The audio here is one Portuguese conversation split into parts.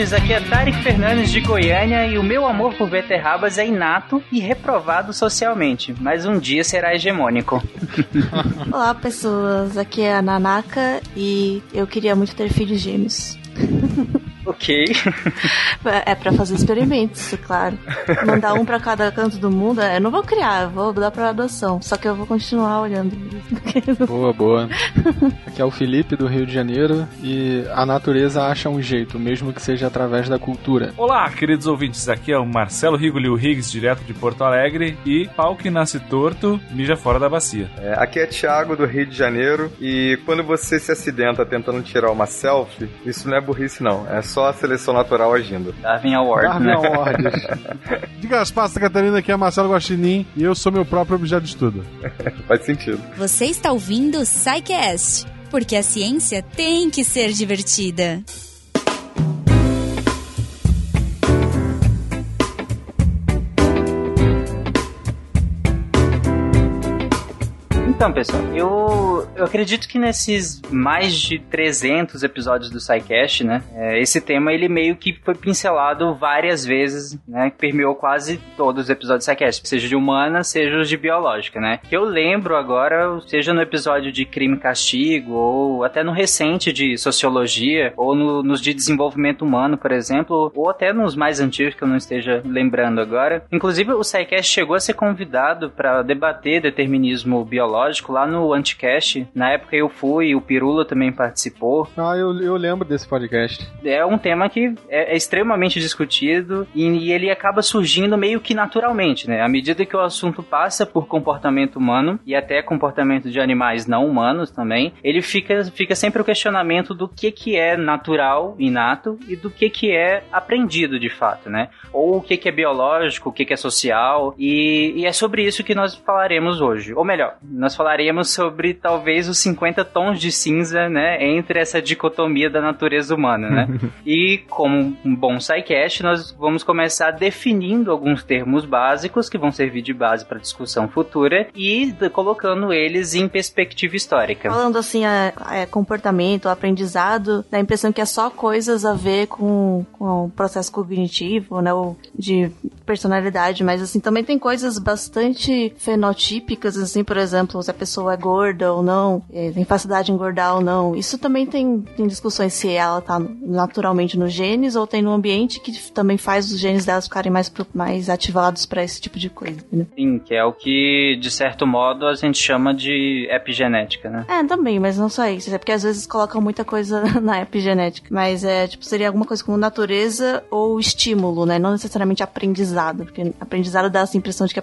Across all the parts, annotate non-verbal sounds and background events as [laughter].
ouvintes, aqui é Tarek Fernandes de Goiânia e o meu amor por beterrabas é inato e reprovado socialmente, mas um dia será hegemônico. [laughs] Olá pessoas, aqui é a Nanaka e eu queria muito ter filhos gêmeos. [laughs] Ok. É pra fazer experimentos, claro. Mandar um pra cada canto do mundo, é, eu não vou criar, eu vou dar pra adoção. Só que eu vou continuar olhando. [laughs] Boa, boa. Aqui é o Felipe do Rio de Janeiro e a natureza acha um jeito, mesmo que seja através da cultura. Olá, queridos ouvintes, aqui é o Marcelo Rigolio Higgs, direto de Porto Alegre e pau que nasce torto, mija fora da bacia. É, aqui é Thiago do Rio de Janeiro e quando você se acidenta tentando tirar uma selfie, isso não é burrice não, é só a seleção natural agindo. Darwin Award, Darwin né? Awards. [laughs] Diga as passas, Catarina, aqui é Marcelo Guaxinim e eu sou meu próprio objeto de estudo. [laughs] Faz sentido. Você está ouvindo o SciCast, porque a ciência tem que ser divertida. Então, pessoal, eu, eu acredito que nesses mais de 300 episódios do SciCast, né, é, esse tema ele meio que foi pincelado várias vezes, né, permeou quase todos os episódios do SciCast, seja de humana, seja os de biológica, né. Que eu lembro agora, seja no episódio de crime e castigo, ou até no recente de sociologia, ou no- nos de desenvolvimento humano, por exemplo, ou até nos mais antigos que eu não esteja lembrando agora. Inclusive, o SciCast chegou a ser convidado para debater determinismo biológico lá no Anticast. Na época eu fui, o Pirula também participou. Ah, eu, eu lembro desse podcast. É um tema que é, é extremamente discutido e, e ele acaba surgindo meio que naturalmente, né? À medida que o assunto passa por comportamento humano e até comportamento de animais não humanos também, ele fica, fica sempre o questionamento do que, que é natural, inato, e do que, que é aprendido de fato, né? Ou o que, que é biológico, o que, que é social, e, e é sobre isso que nós falaremos hoje. Ou melhor, nós falaremos sobre talvez os 50 tons de cinza, né? Entre essa dicotomia da natureza humana, né? [laughs] E como um bom SciCast, nós vamos começar definindo alguns termos básicos que vão servir de base para discussão futura e colocando eles em perspectiva histórica. Falando assim, é, é, comportamento, aprendizado, dá a impressão que é só coisas a ver com, com o processo cognitivo, né? Ou de personalidade, mas assim, também tem coisas bastante fenotípicas, assim, por exemplo, se a pessoa é gorda ou não, é, tem facilidade em engordar ou não. Isso também tem, tem discussões se ela tá naturalmente nos genes ou tem no ambiente que também faz os genes delas ficarem mais, mais ativados para esse tipo de coisa, entendeu? Sim, que é o que, de certo modo, a gente chama de epigenética, né? É, também, mas não só isso. É porque às vezes colocam muita coisa [laughs] na epigenética. Mas é, tipo, seria alguma coisa como natureza ou estímulo, né? Não necessariamente aprendizado. Porque aprendizado dá essa impressão de que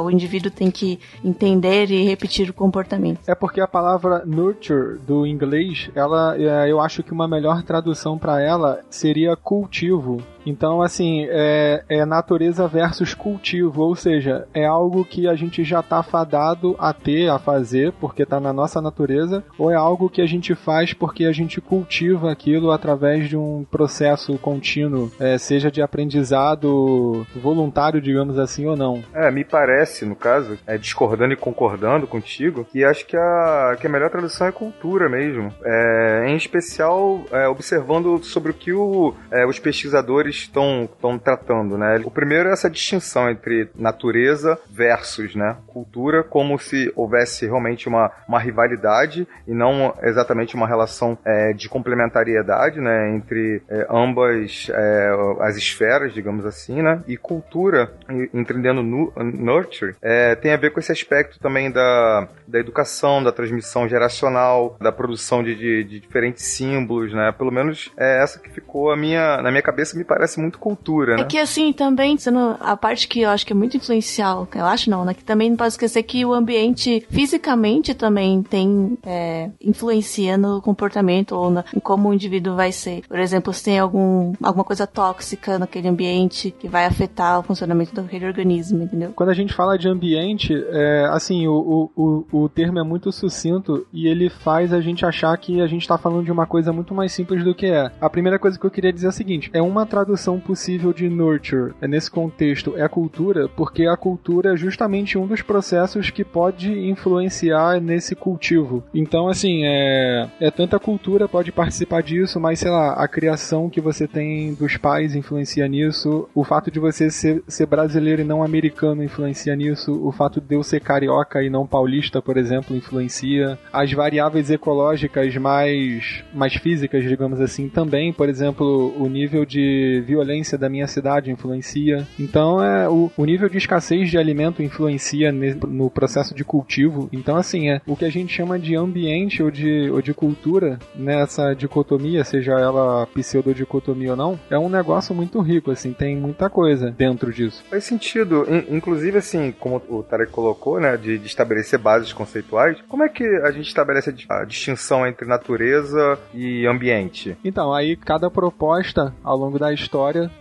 o indivíduo tem que entender e repetir o comportamento. É porque a palavra nurture do inglês, ela, é, eu acho que uma melhor tradução para ela seria cultivo. Então, assim, é, é natureza versus cultivo, ou seja, é algo que a gente já tá fadado a ter, a fazer, porque tá na nossa natureza, ou é algo que a gente faz porque a gente cultiva aquilo através de um processo contínuo, é, seja de aprendizado voluntário, digamos assim, ou não. É, me parece, no caso, é, discordando e concordando contigo, que acho que a, que a melhor tradução é cultura mesmo. É, em especial, é, observando sobre o que o, é, os pesquisadores estão tratando, né? O primeiro é essa distinção entre natureza versus né, cultura, como se houvesse realmente uma, uma rivalidade e não exatamente uma relação é, de complementariedade né, entre é, ambas é, as esferas, digamos assim, né? E cultura, entendendo nu- nurture, é, tem a ver com esse aspecto também da, da educação, da transmissão geracional, da produção de, de- de diferentes símbolos, né? Pelo menos é essa que ficou a minha, na minha cabeça, me parece muito cultura, né? É que assim, também, sendo a parte que eu acho que é muito influencial, eu acho não, né? Que também não pode esquecer que o ambiente fisicamente também tem é, influencia no comportamento ou na, em como o indivíduo vai ser. Por exemplo, se tem algum, alguma coisa tóxica naquele ambiente que vai afetar o funcionamento daquele organismo, entendeu? Quando a gente fala de ambiente, é, assim, o, o, o, o termo é muito sucinto e ele faz a gente achar que a gente está falando de uma coisa muito mais simples do que é. A primeira coisa que eu queria dizer é o seguinte: é uma, tra tradução possível de nurture nesse contexto é cultura, porque a cultura é justamente um dos processos que pode influenciar nesse cultivo. Então, assim, é, é tanta cultura pode participar disso, mas sei lá, a criação que você tem dos pais influencia nisso, o fato de você ser, ser brasileiro e não americano influencia nisso, o fato de eu ser carioca e não paulista, por exemplo, influencia. As variáveis ecológicas mais, mais físicas, digamos assim, também, por exemplo, o nível de violência da minha cidade influencia. Então, é, o, o nível de escassez de alimento influencia no processo de cultivo. Então, assim, é o que a gente chama de ambiente ou de, ou de cultura nessa dicotomia, seja ela pseudodicotomia ou não, é um negócio muito rico, assim, tem muita coisa dentro disso. Faz sentido. Inclusive, assim, como o Tarek colocou, né, de, de estabelecer bases conceituais, como é que a gente estabelece a distinção entre natureza e ambiente? Então, aí cada proposta ao longo da história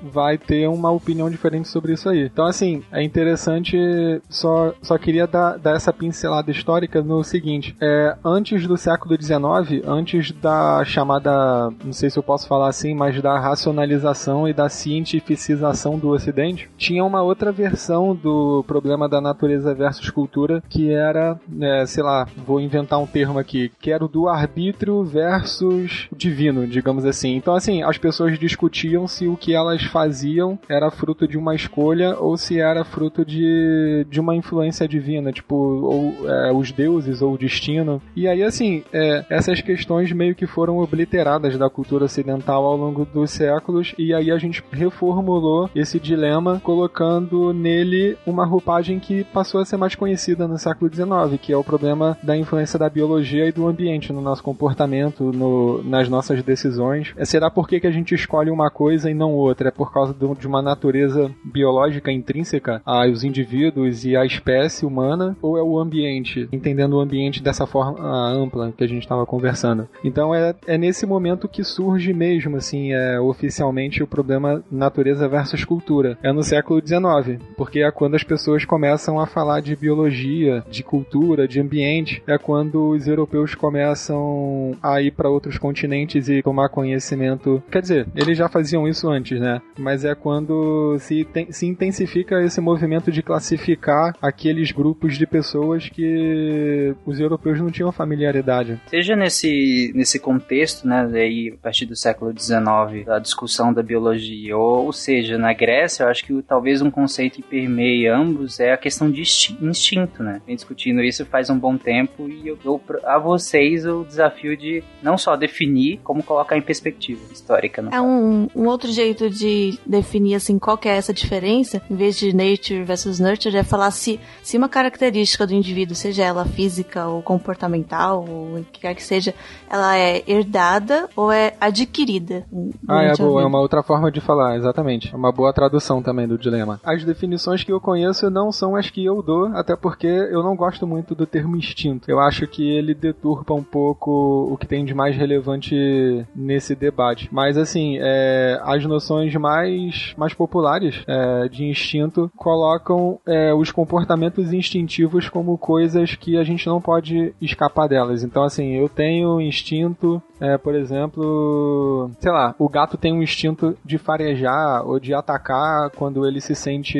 vai ter uma opinião diferente sobre isso aí. Então, assim, é interessante, só, só queria dar, dar essa pincelada histórica no seguinte: é, antes do século XIX, antes da chamada, não sei se eu posso falar assim, mas da racionalização e da cientificização do Ocidente, tinha uma outra versão do problema da natureza versus cultura, que era, é, sei lá, vou inventar um termo aqui, que era o do arbítrio versus divino, digamos assim. Então, assim, as pessoas discutiam se o que elas faziam era fruto de uma escolha ou se era fruto de, de uma influência divina, tipo, ou é, os deuses ou o destino. E aí, assim, é, essas questões meio que foram obliteradas da cultura ocidental ao longo dos séculos, e aí a gente reformulou esse dilema colocando nele uma roupagem que passou a ser mais conhecida no século XIX, que é o problema da influência da biologia e do ambiente no nosso comportamento, no, nas nossas decisões. É, será por que, que a gente escolhe uma coisa e não outra? É por causa de uma natureza biológica intrínseca aos indivíduos e à espécie humana, ou é o ambiente? Entendendo o ambiente dessa forma ampla que a gente estava conversando. Então é, é nesse momento que surge mesmo, assim, é, oficialmente o problema natureza versus cultura. É no século XIX, porque é quando as pessoas começam a falar de biologia, de cultura, de ambiente, é quando os europeus começam a ir para outros continentes e tomar conhecimento. Quer dizer, eles já faziam isso antes, né? Mas é quando se, tem, se intensifica esse movimento de classificar aqueles grupos de pessoas que os europeus não tinham familiaridade. Seja nesse, nesse contexto, né, daí a partir do século XIX, da discussão da biologia, ou, ou seja, na Grécia, eu acho que talvez um conceito que permeie ambos é a questão de instinto, né? Vem discutindo isso faz um bom tempo e eu dou a vocês o desafio de não só definir, como colocar em perspectiva histórica. é um, um, outro jeito de definir assim qual que é essa diferença, em vez de nature versus nurture, é falar se, se uma característica do indivíduo, seja ela física ou comportamental, ou o que quer que seja, ela é herdada ou é adquirida. Ah, é boa, é uma outra forma de falar, exatamente. É uma boa tradução também do dilema. As definições que eu conheço não são as que eu dou, até porque eu não gosto muito do termo instinto. Eu acho que ele deturpa um pouco o que tem de mais relevante nesse debate. Mas assim, é, as noções mais, mais populares é, de instinto colocam é, os comportamentos instintivos como coisas que a gente não pode escapar delas. Então, assim, eu tenho instinto, é, por exemplo, sei lá, o gato tem um instinto de farejar ou de atacar quando ele se sente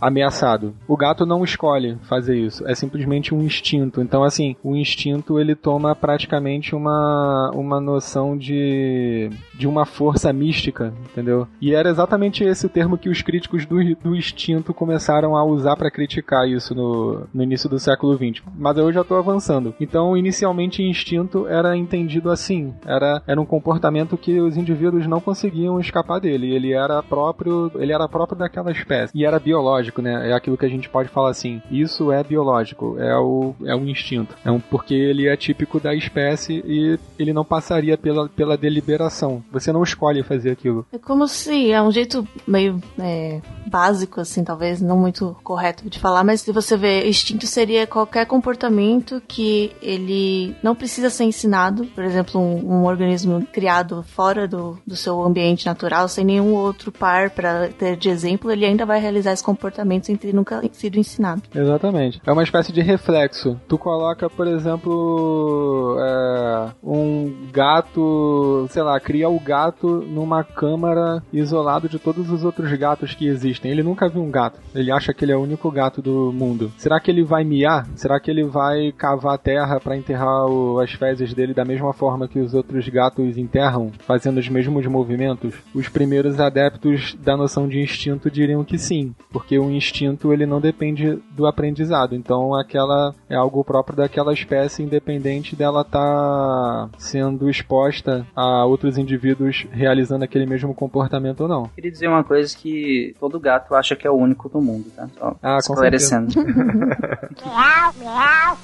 ameaçado. O gato não escolhe fazer isso, é simplesmente um instinto. Então, assim, o instinto ele toma praticamente uma, uma noção de, de uma força mística, entendeu? E era exatamente esse o termo que os críticos do, do instinto começaram a usar para criticar isso no, no início do século XX. Mas eu já estou avançando. Então, inicialmente, instinto era entendido assim: era, era um comportamento que os indivíduos não conseguiam escapar dele. Ele era próprio, ele era próprio daquela espécie. E era biológico, né? É aquilo que a gente pode falar assim: isso é biológico, é o, é o instinto. É um, porque ele é típico da espécie e ele não passaria pela, pela deliberação. Você não escolhe fazer aquilo. É como se é um jeito meio é, básico, assim, talvez não muito correto de falar, mas se você vê, instinto seria qualquer comportamento que ele não precisa ser ensinado. Por exemplo, um, um organismo criado fora do, do seu ambiente natural, sem nenhum outro par para ter de exemplo, ele ainda vai realizar esse comportamento sem ter nunca sido ensinado. Exatamente. É uma espécie de reflexo. Tu coloca, por exemplo, é, um gato, sei lá, cria o gato numa câmara isolado de todos os outros gatos que existem. Ele nunca viu um gato. Ele acha que ele é o único gato do mundo. Será que ele vai miar? Será que ele vai cavar a terra para enterrar o, as fezes dele da mesma forma que os outros gatos enterram, fazendo os mesmos movimentos? Os primeiros adeptos da noção de instinto diriam que sim, porque o instinto ele não depende do aprendizado. Então aquela é algo próprio daquela espécie, independente dela estar tá sendo exposta a outros indivíduos realizando aquele mesmo comportamento ou não. Queria dizer uma coisa que todo gato acha que é o único do mundo, tá? Só ah, esclarecendo. miau, miau.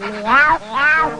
Miau, miau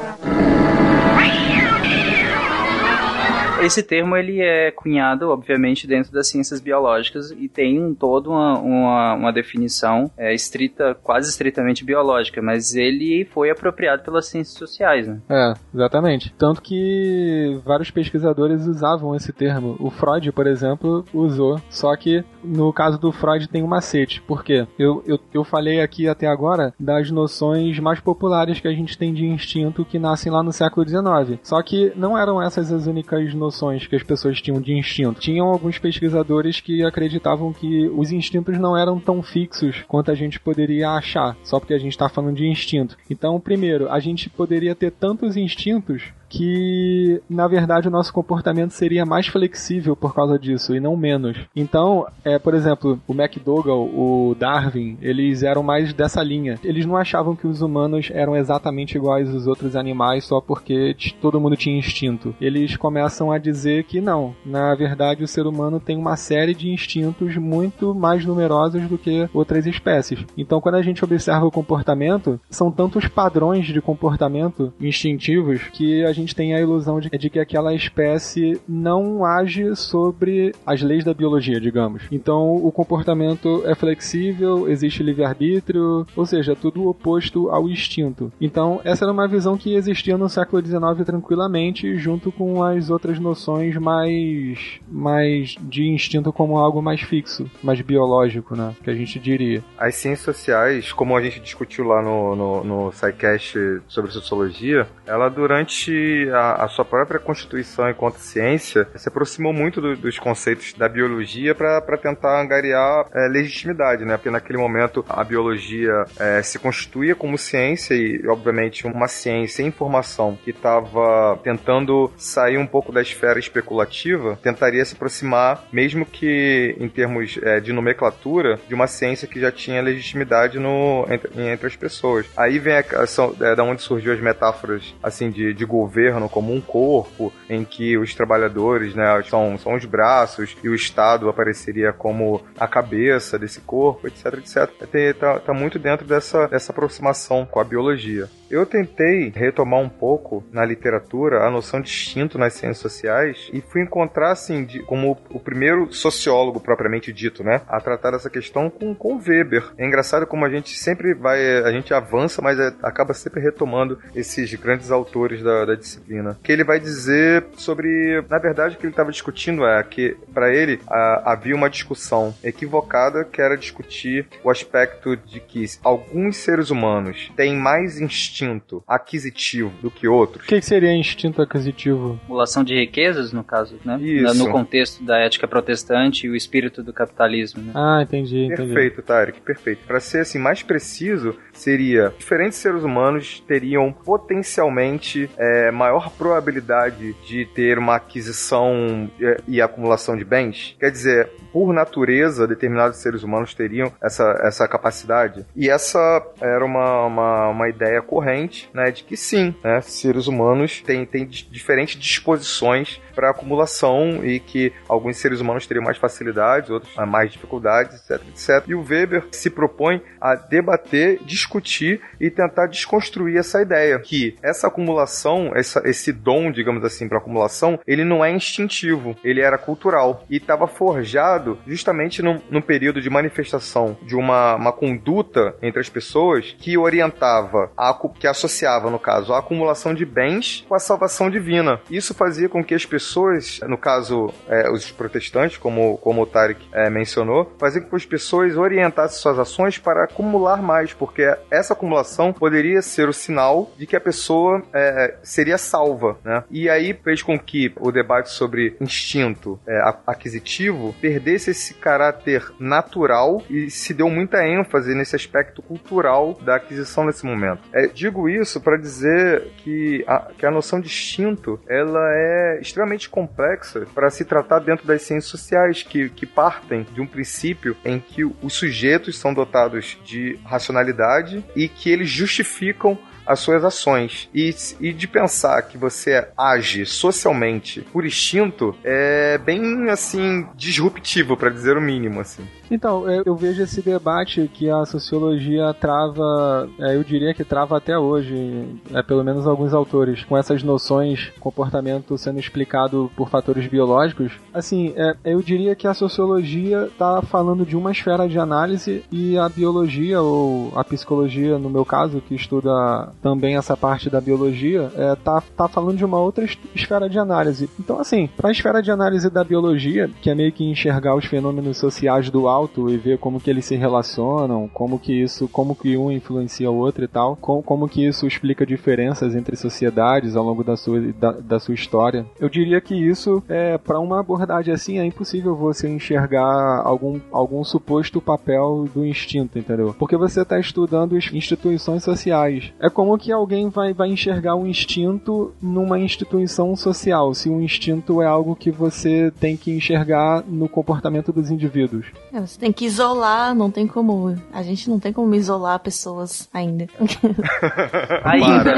esse termo ele é cunhado, obviamente, dentro das ciências biológicas e tem toda uma, uma, uma definição é, estrita, quase estritamente biológica, mas ele foi apropriado pelas ciências sociais, né? É, exatamente. Tanto que vários pesquisadores usavam esse termo. O Freud, por exemplo, usou, só que no caso do Freud tem um macete. Por quê? Eu, eu, eu falei aqui até agora das noções mais populares que a gente tem de instinto que nascem lá no século XIX. Só que não eram essas as únicas noções que as pessoas tinham de instinto. Tinham alguns pesquisadores que acreditavam que os instintos não eram tão fixos quanto a gente poderia achar, só porque a gente está falando de instinto. Então, primeiro, a gente poderia ter tantos instintos que na verdade o nosso comportamento seria mais flexível por causa disso e não menos. Então, é, por exemplo, o McDougall, o Darwin, eles eram mais dessa linha. Eles não achavam que os humanos eram exatamente iguais aos outros animais só porque todo mundo tinha instinto. Eles começam a dizer que não, na verdade o ser humano tem uma série de instintos muito mais numerosos do que outras espécies. Então, quando a gente observa o comportamento, são tantos padrões de comportamento instintivos que a gente gente tem a ilusão de, de que aquela espécie não age sobre as leis da biologia, digamos. Então o comportamento é flexível, existe livre-arbítrio, ou seja, tudo oposto ao instinto. Então essa era uma visão que existia no século XIX tranquilamente, junto com as outras noções mais, mais de instinto como algo mais fixo, mais biológico, né? Que a gente diria. As ciências sociais, como a gente discutiu lá no, no, no SciCast sobre sociologia, ela durante a, a, sua própria constituição enquanto ciência se aproximou muito do, dos conceitos da biologia para tentar angariar é, legitimidade, né? Porque naquele momento a biologia é, se constituía como ciência e, obviamente, uma ciência em formação que estava tentando sair um pouco da esfera especulativa, tentaria se aproximar, mesmo que em termos é, de nomenclatura, de uma ciência que já tinha legitimidade no, entre, entre as pessoas. Aí vem a, são, é, da onde surgiu as metáforas assim de, de governo governo como um corpo em que os trabalhadores né, são, são os braços e o Estado apareceria como a cabeça desse corpo, etc, etc. Está tá muito dentro dessa, dessa aproximação com a biologia. Eu tentei retomar um pouco na literatura a noção de instinto nas ciências sociais e fui encontrar, assim, de, como o primeiro sociólogo propriamente dito, né, a tratar essa questão com, com Weber. É engraçado como a gente sempre vai, a gente avança, mas é, acaba sempre retomando esses grandes autores da, da disciplina. Que ele vai dizer sobre, na verdade, o que ele estava discutindo é que, para ele, a, havia uma discussão equivocada que era discutir o aspecto de que alguns seres humanos têm mais instinto instinto aquisitivo do que outros. O que seria instinto aquisitivo? Acumulação de riquezas, no caso, né? Isso. No contexto da ética protestante e o espírito do capitalismo. Né? Ah, entendi, entendi. Perfeito, Tarek, perfeito. Para ser assim mais preciso, seria diferentes seres humanos teriam potencialmente é, maior probabilidade de ter uma aquisição e, é, e acumulação de bens. Quer dizer, por natureza, determinados seres humanos teriam essa, essa capacidade. E essa era uma, uma, uma ideia corrente, né, de que sim, né, seres humanos têm, têm diferentes disposições para acumulação e que alguns seres humanos teriam mais facilidades, outros mais dificuldades, etc, etc. E o Weber se propõe a debater, discutir e tentar desconstruir essa ideia que essa acumulação, essa, esse dom, digamos assim, para acumulação, ele não é instintivo, ele era cultural e estava forjado justamente num, num, período de manifestação de uma, uma conduta entre as pessoas que orientava, a, que associava, no caso, a acumulação de bens com a salvação divina. Isso fazia com que as pessoas pessoas, no caso, é, os protestantes, como, como o Tarek é, mencionou, faziam com que as pessoas orientassem suas ações para acumular mais, porque essa acumulação poderia ser o sinal de que a pessoa é, seria salva, né? E aí fez com que o debate sobre instinto é, aquisitivo perdesse esse caráter natural e se deu muita ênfase nesse aspecto cultural da aquisição nesse momento. É, digo isso para dizer que a, que a noção de instinto ela é extremamente complexa para se tratar dentro das ciências sociais que, que partem de um princípio em que os sujeitos são dotados de racionalidade e que eles justificam as suas ações. E, e de pensar que você age socialmente por instinto é bem, assim, disruptivo, para dizer o mínimo, assim. Então, eu, eu, vejo esse debate que a sociologia trava, é, eu diria que trava até hoje, é, pelo menos alguns autores, com essas noções, comportamento sendo explicado por fatores biológicos. Assim, é, eu diria que a sociologia está falando de uma esfera de análise e a biologia, ou a psicologia, no meu caso, que estuda também essa parte da biologia, é, tá, tá falando de uma outra esfera de análise. Então, assim, para a esfera de análise da biologia, que é meio que enxergar os fenômenos sociais do alto, e ver como que eles se relacionam, como que isso, como que um influencia o outro e tal, como, como que isso explica diferenças entre sociedades ao longo da sua, da, da sua história. Eu diria que isso, é, para uma abordagem assim, é impossível você enxergar algum, algum suposto papel do instinto, entendeu? Porque você está estudando instituições sociais. É como que alguém vai, vai enxergar o um instinto numa instituição social, se o um instinto é algo que você tem que enxergar no comportamento dos indivíduos. É, você tem que isolar, não tem como. A gente não tem como isolar pessoas ainda. [laughs] ainda.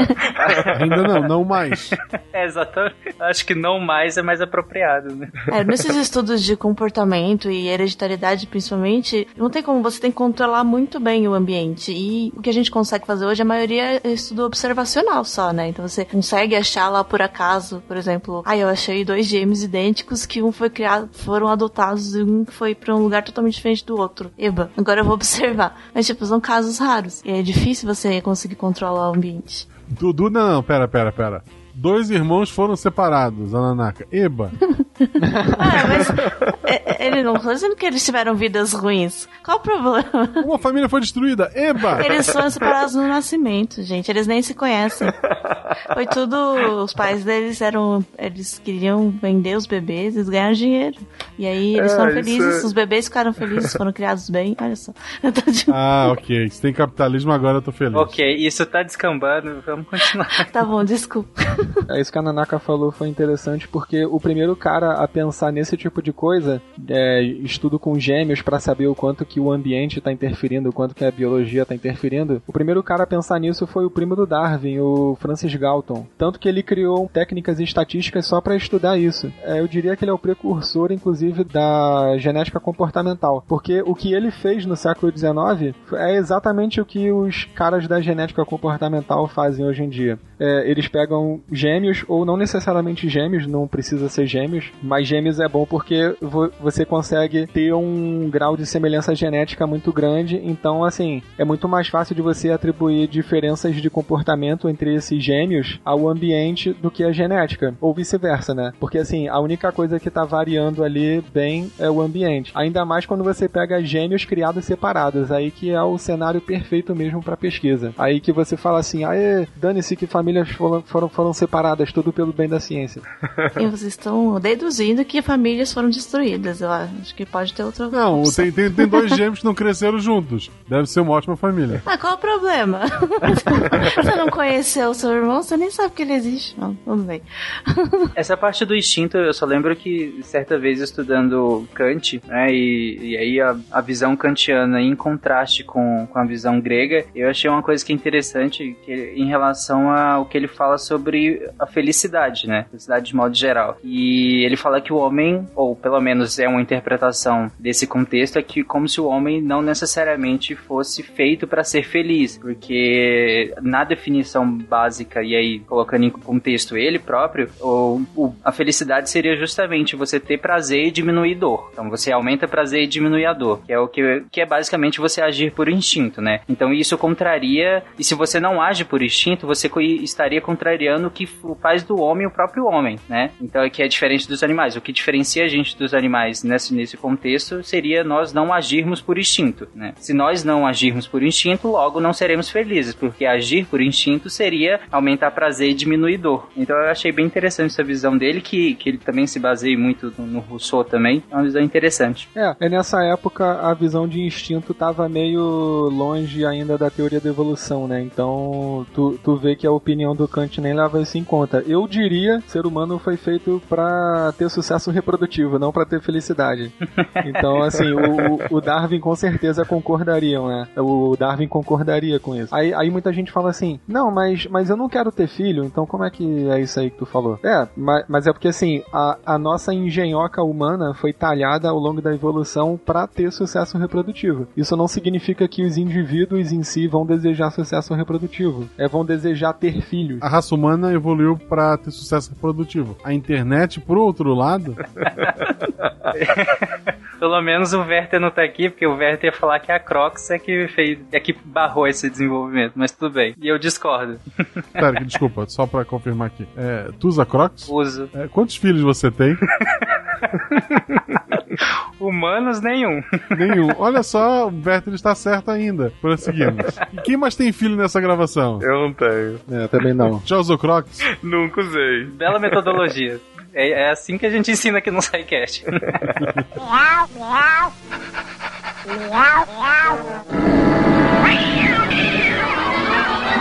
ainda não, não mais. É, exatamente. Acho que não mais é mais apropriado, né? É, nesses estudos de comportamento e hereditariedade, principalmente, não tem como você tem que controlar muito bem o ambiente. E o que a gente consegue fazer hoje, a maioria é estudo observacional só, né? Então você consegue achar lá por acaso, por exemplo, ah, eu achei dois gêmeos idênticos que um foi criado, foram adotados e um foi para um lugar totalmente diferente do outro. Eba, agora eu vou observar. Mas, tipo, são casos raros. E é difícil você conseguir controlar o ambiente. Dudu, não, não, pera, pera, pera. Dois irmãos foram separados, Ananaka. Eba. [laughs] ah, mas é, é, ele não está dizendo que eles tiveram vidas ruins. Qual o problema? Uma família foi destruída. Eba! Eles foram separados no nascimento, gente. Eles nem se conhecem. Foi tudo. Os pais deles eram. Eles queriam vender os bebês, eles ganharam dinheiro. E aí eles é, foram felizes, é... os bebês ficaram felizes, foram criados bem. Olha só. Ah, ok. Se tem capitalismo agora, eu tô feliz. Ok, isso tá descambando. Vamos continuar. Tá bom, desculpa. É isso que a Nanaka falou foi interessante porque o primeiro cara a pensar nesse tipo de coisa, é, estudo com gêmeos para saber o quanto que o ambiente está interferindo, o quanto que a biologia está interferindo. O primeiro cara a pensar nisso foi o primo do Darwin, o Francis Galton. Tanto que ele criou técnicas estatísticas só para estudar isso. É, eu diria que ele é o precursor, inclusive, da genética comportamental, porque o que ele fez no século XIX é exatamente o que os caras da genética comportamental fazem hoje em dia. É, eles pegam gêmeos, ou não necessariamente gêmeos, não precisa ser gêmeos, mas gêmeos é bom porque vo você consegue ter um grau de semelhança genética muito grande, então assim, é muito mais fácil de você atribuir diferenças de comportamento entre esses gêmeos ao ambiente do que a genética, ou vice-versa, né? Porque assim, a única coisa que tá variando ali bem é o ambiente. Ainda mais quando você pega gêmeos criados separados, aí que é o cenário perfeito mesmo para pesquisa. Aí que você fala assim, ah, dane-se que famílias foram, foram, foram separadas, tudo pelo bem da ciência. [laughs] e vocês estão deduzindo que famílias foram destruídas, eu acho que pode ter outra Não, tem, tem, tem, dois gêmeos que não cresceram juntos. Deve ser uma ótima família. Ah, qual o problema? [laughs] você não conheceu o seu irmão, você nem sabe que ele existe. Não, tudo bem. [laughs] Essa parte do instinto, eu só lembro que certa vez estudando Kant, né, e, e aí a, a visão kantiana em contraste com, com a visão grega, eu achei uma coisa que é interessante que, em relação ao que ele fala sobre a felicidade, né? Felicidade de modo geral. E ele fala que o homem, ou pelo menos é um interpretação desse contexto é que como se o homem não necessariamente fosse feito para ser feliz, porque na definição básica e aí colocando em contexto ele próprio, o, o, a felicidade seria justamente você ter prazer e diminuir dor. Então você aumenta prazer e diminui a dor, que é o que, que é basicamente você agir por instinto, né? Então isso contraria e se você não age por instinto, você estaria contrariando o que faz do homem o próprio homem, né? Então é que é diferente dos animais. O que diferencia a gente dos animais nesse, nesse contexto seria nós não agirmos por instinto, né? Se nós não agirmos por instinto, logo não seremos felizes, porque agir por instinto seria aumentar prazer e diminuir dor. Então eu achei bem interessante essa visão dele, que, que ele também se baseia muito no, no Rousseau também. É uma visão interessante. É, é nessa época a visão de instinto estava meio longe ainda da teoria da evolução, né? Então tu, tu vê que a opinião do Kant nem leva isso em conta. Eu diria que ser humano foi feito para ter sucesso reprodutivo, não para ter felicidade. Então, assim, o, o, Darwin com certeza concordariam, né? O Darwin concordaria com isso. Aí, aí muita gente fala assim: não, mas, mas eu não quero ter filho, então como é que é isso aí que tu falou? É, mas, mas é porque assim, a, a nossa engenhoca humana foi talhada ao longo da evolução para ter sucesso reprodutivo. Isso não significa que os indivíduos em si vão desejar sucesso reprodutivo. É, vão desejar ter filhos. A raça humana evoluiu para ter sucesso reprodutivo. A internet, por outro lado. [laughs] Pelo menos o Werther não tá aqui, porque o Werther ia falar que a Crocs é que fez, é que barrou esse desenvolvimento, mas tudo bem. E eu discordo. [laughs] Pera, desculpa, só pra confirmar aqui. É, tu usa Crocs? Uso. É, quantos filhos você tem? [laughs] Humanos, nenhum. Nenhum. Olha só, o Werther está certo ainda. Prosseguimos. E quem mais tem filho nessa gravação? Eu não tenho. É, também não. Já usou Crocs? Nunca usei. Bela metodologia. É, é assim que a gente ensina aqui no SciCast. [laughs] Miau, miau. Miau, miau.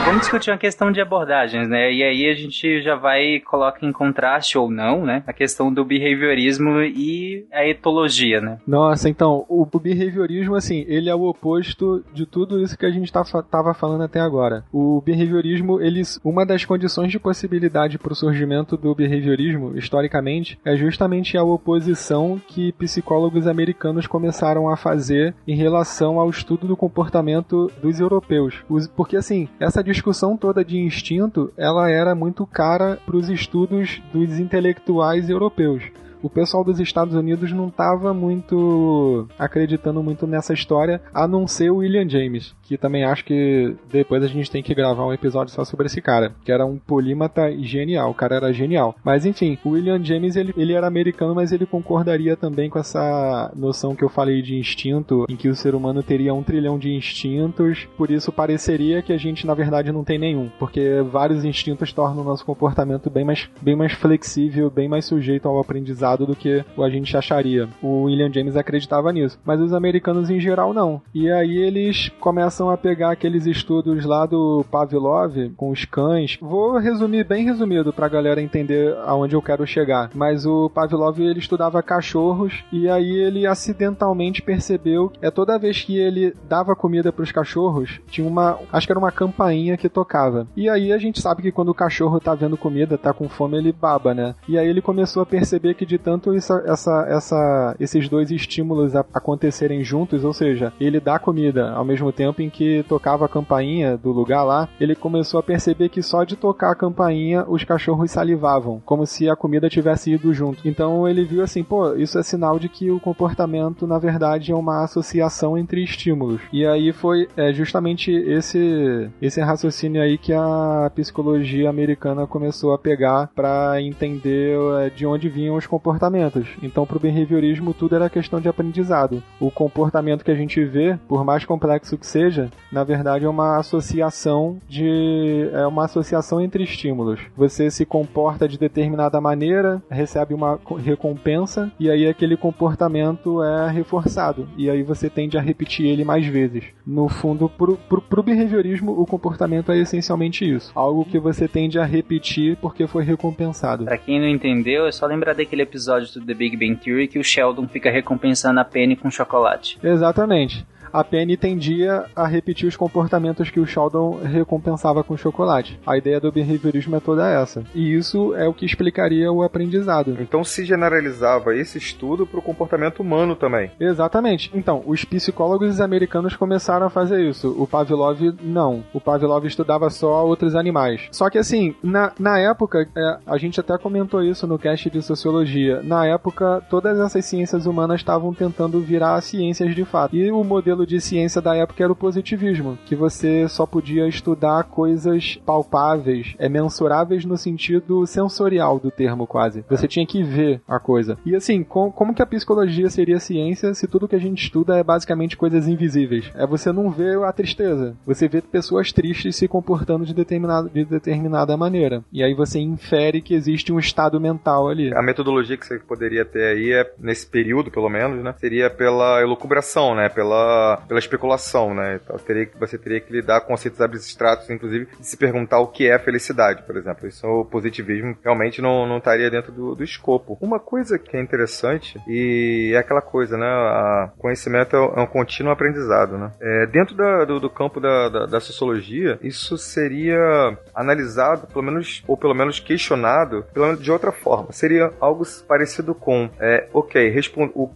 Vamos discutir uma questão de abordagens, né? E aí a gente já vai coloca em contraste ou não, né? A questão do behaviorismo e a etologia, né? Nossa, então, o, behaviorismo, assim, ele é o oposto de tudo isso que a gente tá, tava falando até agora. O behaviorismo, eles, uma das condições de possibilidade para o surgimento do behaviorismo, historicamente, é justamente a oposição que psicólogos americanos começaram a fazer em relação ao estudo do comportamento dos europeus. Porque, assim, essa discussão toda de instinto, ela era muito cara para os estudos dos intelectuais europeus o pessoal dos Estados Unidos não estava muito acreditando muito nessa história, a não ser o William James, que também acho que depois a gente tem que gravar um episódio só sobre esse cara, que era um polímata genial, o cara era genial. Mas enfim, o William James ele, ele era americano, mas ele concordaria também com essa noção que eu falei de instinto, em que o ser humano teria um trilhão de instintos, por isso pareceria que a gente na verdade não tem nenhum, porque vários instintos tornam o nosso comportamento bem mais, bem mais flexível, bem mais sujeito ao aprendizado do que a gente acharia. O William James acreditava nisso, mas os americanos em geral não. E aí eles começam a pegar aqueles estudos lá do Pavlov com os cães. Vou resumir bem resumido pra galera entender aonde eu quero chegar. Mas o Pavlov ele estudava cachorros e aí ele acidentalmente percebeu é toda vez que ele dava comida para os cachorros, tinha uma, acho que era uma campainha que tocava. E aí a gente sabe que quando o cachorro tá vendo comida, tá com fome, ele baba, né? E aí ele começou a perceber que de tanto isso, essa, essa, esses dois estímulos acontecerem juntos, ou seja, ele dá comida ao mesmo tempo em que tocava a campainha do lugar lá, ele começou a perceber que só de tocar a campainha os cachorros salivavam, como se a comida tivesse ido junto. Então ele viu assim, pô, isso é sinal de que o comportamento na verdade é uma associação entre estímulos. E aí foi é, justamente esse esse raciocínio aí que a psicologia americana começou a pegar para entender é, de onde vinham os comportamentos comportamentos. Então, para o behaviorismo, tudo era questão de aprendizado. O comportamento que a gente vê, por mais complexo que seja, na verdade é uma associação de é uma associação entre estímulos. Você se comporta de determinada maneira, recebe uma recompensa e aí aquele comportamento é reforçado e aí você tende a repetir ele mais vezes. No fundo, pro, pro behaviorismo, o comportamento é essencialmente isso, algo que você tende a repetir porque foi recompensado. Para quem não entendeu, é só lembrar daquele episódio do The Big Bang Theory que o Sheldon fica recompensando a Penny com chocolate. Exatamente. A Penny tendia a repetir os comportamentos que o Sheldon recompensava com chocolate. A ideia do behaviorismo é toda essa. E isso é o que explicaria o aprendizado. Então se generalizava esse estudo para o comportamento humano também. Exatamente. Então, os psicólogos americanos começaram a fazer isso. O Pavlov não. O Pavlov estudava só outros animais. Só que assim, na, na época, é, a gente até comentou isso no cast de sociologia. Na época, todas essas ciências humanas estavam tentando virar ciências de fato. E o modelo de ciência da época era o positivismo, que você só podia estudar coisas palpáveis, é mensuráveis no sentido sensorial do termo quase. Você tinha que ver a coisa. E assim, com, como que a psicologia seria ciência se tudo que a gente estuda é basicamente coisas invisíveis? É você não ver a tristeza, você vê pessoas tristes se comportando de determinada, de determinada maneira. E aí você infere que existe um estado mental ali. A metodologia que você poderia ter aí é, nesse período, pelo menos, né? Seria pela elucubração, né? Pela, pela especulação, né? Então, teria, você teria que lidar com conceitos abstratos, inclusive, de se perguntar o que é felicidade, por exemplo. Isso o positivismo realmente não, não estaria dentro do, do escopo. Uma coisa que é interessante, e é aquela coisa, né? A conhecimento é um contínuo aprendizado, né? É, dentro da, do, do, campo da, da, da, sociologia, isso seria analisado, pelo menos, ou pelo menos questionado, pelo menos de outra forma. Seria algo parecido com, é, ok,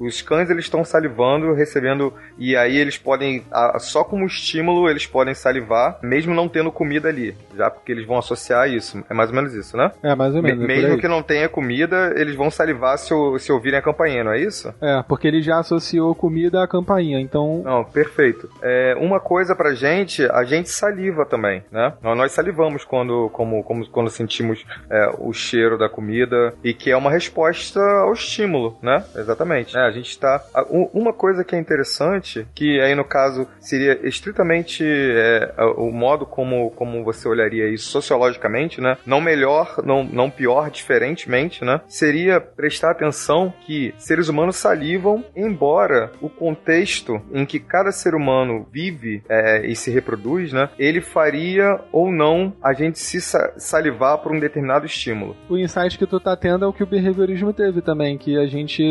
os cães eles estão salivando, recebendo, e aí eles podem, só como estímulo, eles podem salivar, mesmo não tendo comida ali, já porque eles vão associar isso. É mais ou menos isso, né? É, mais ou menos. Me, é mesmo que não tenha comida, eles vão salivar se, se ouvirem a campainha, não é isso? É, porque ele já associou comida à campainha, então. Não, perfeito. É, uma coisa pra gente, a gente saliva também, né? Nós salivamos quando, como, como, quando sentimos é, o cheiro da comida e que é uma resposta ao estímulo, né? Exatamente. É, a gente está. Uma coisa que é interessante, que aí no caso seria estritamente é, o modo como, como você olharia isso sociologicamente, né? Não melhor, não, não pior, diferentemente, né? Seria prestar atenção que seres humanos salivam, embora o contexto em que cada ser humano vive é, e se reproduz, né? Ele faria ou não a gente se salivar por um determinado estímulo. O insight que tu tá tendo é o que o behaviorismo teve também, que a gente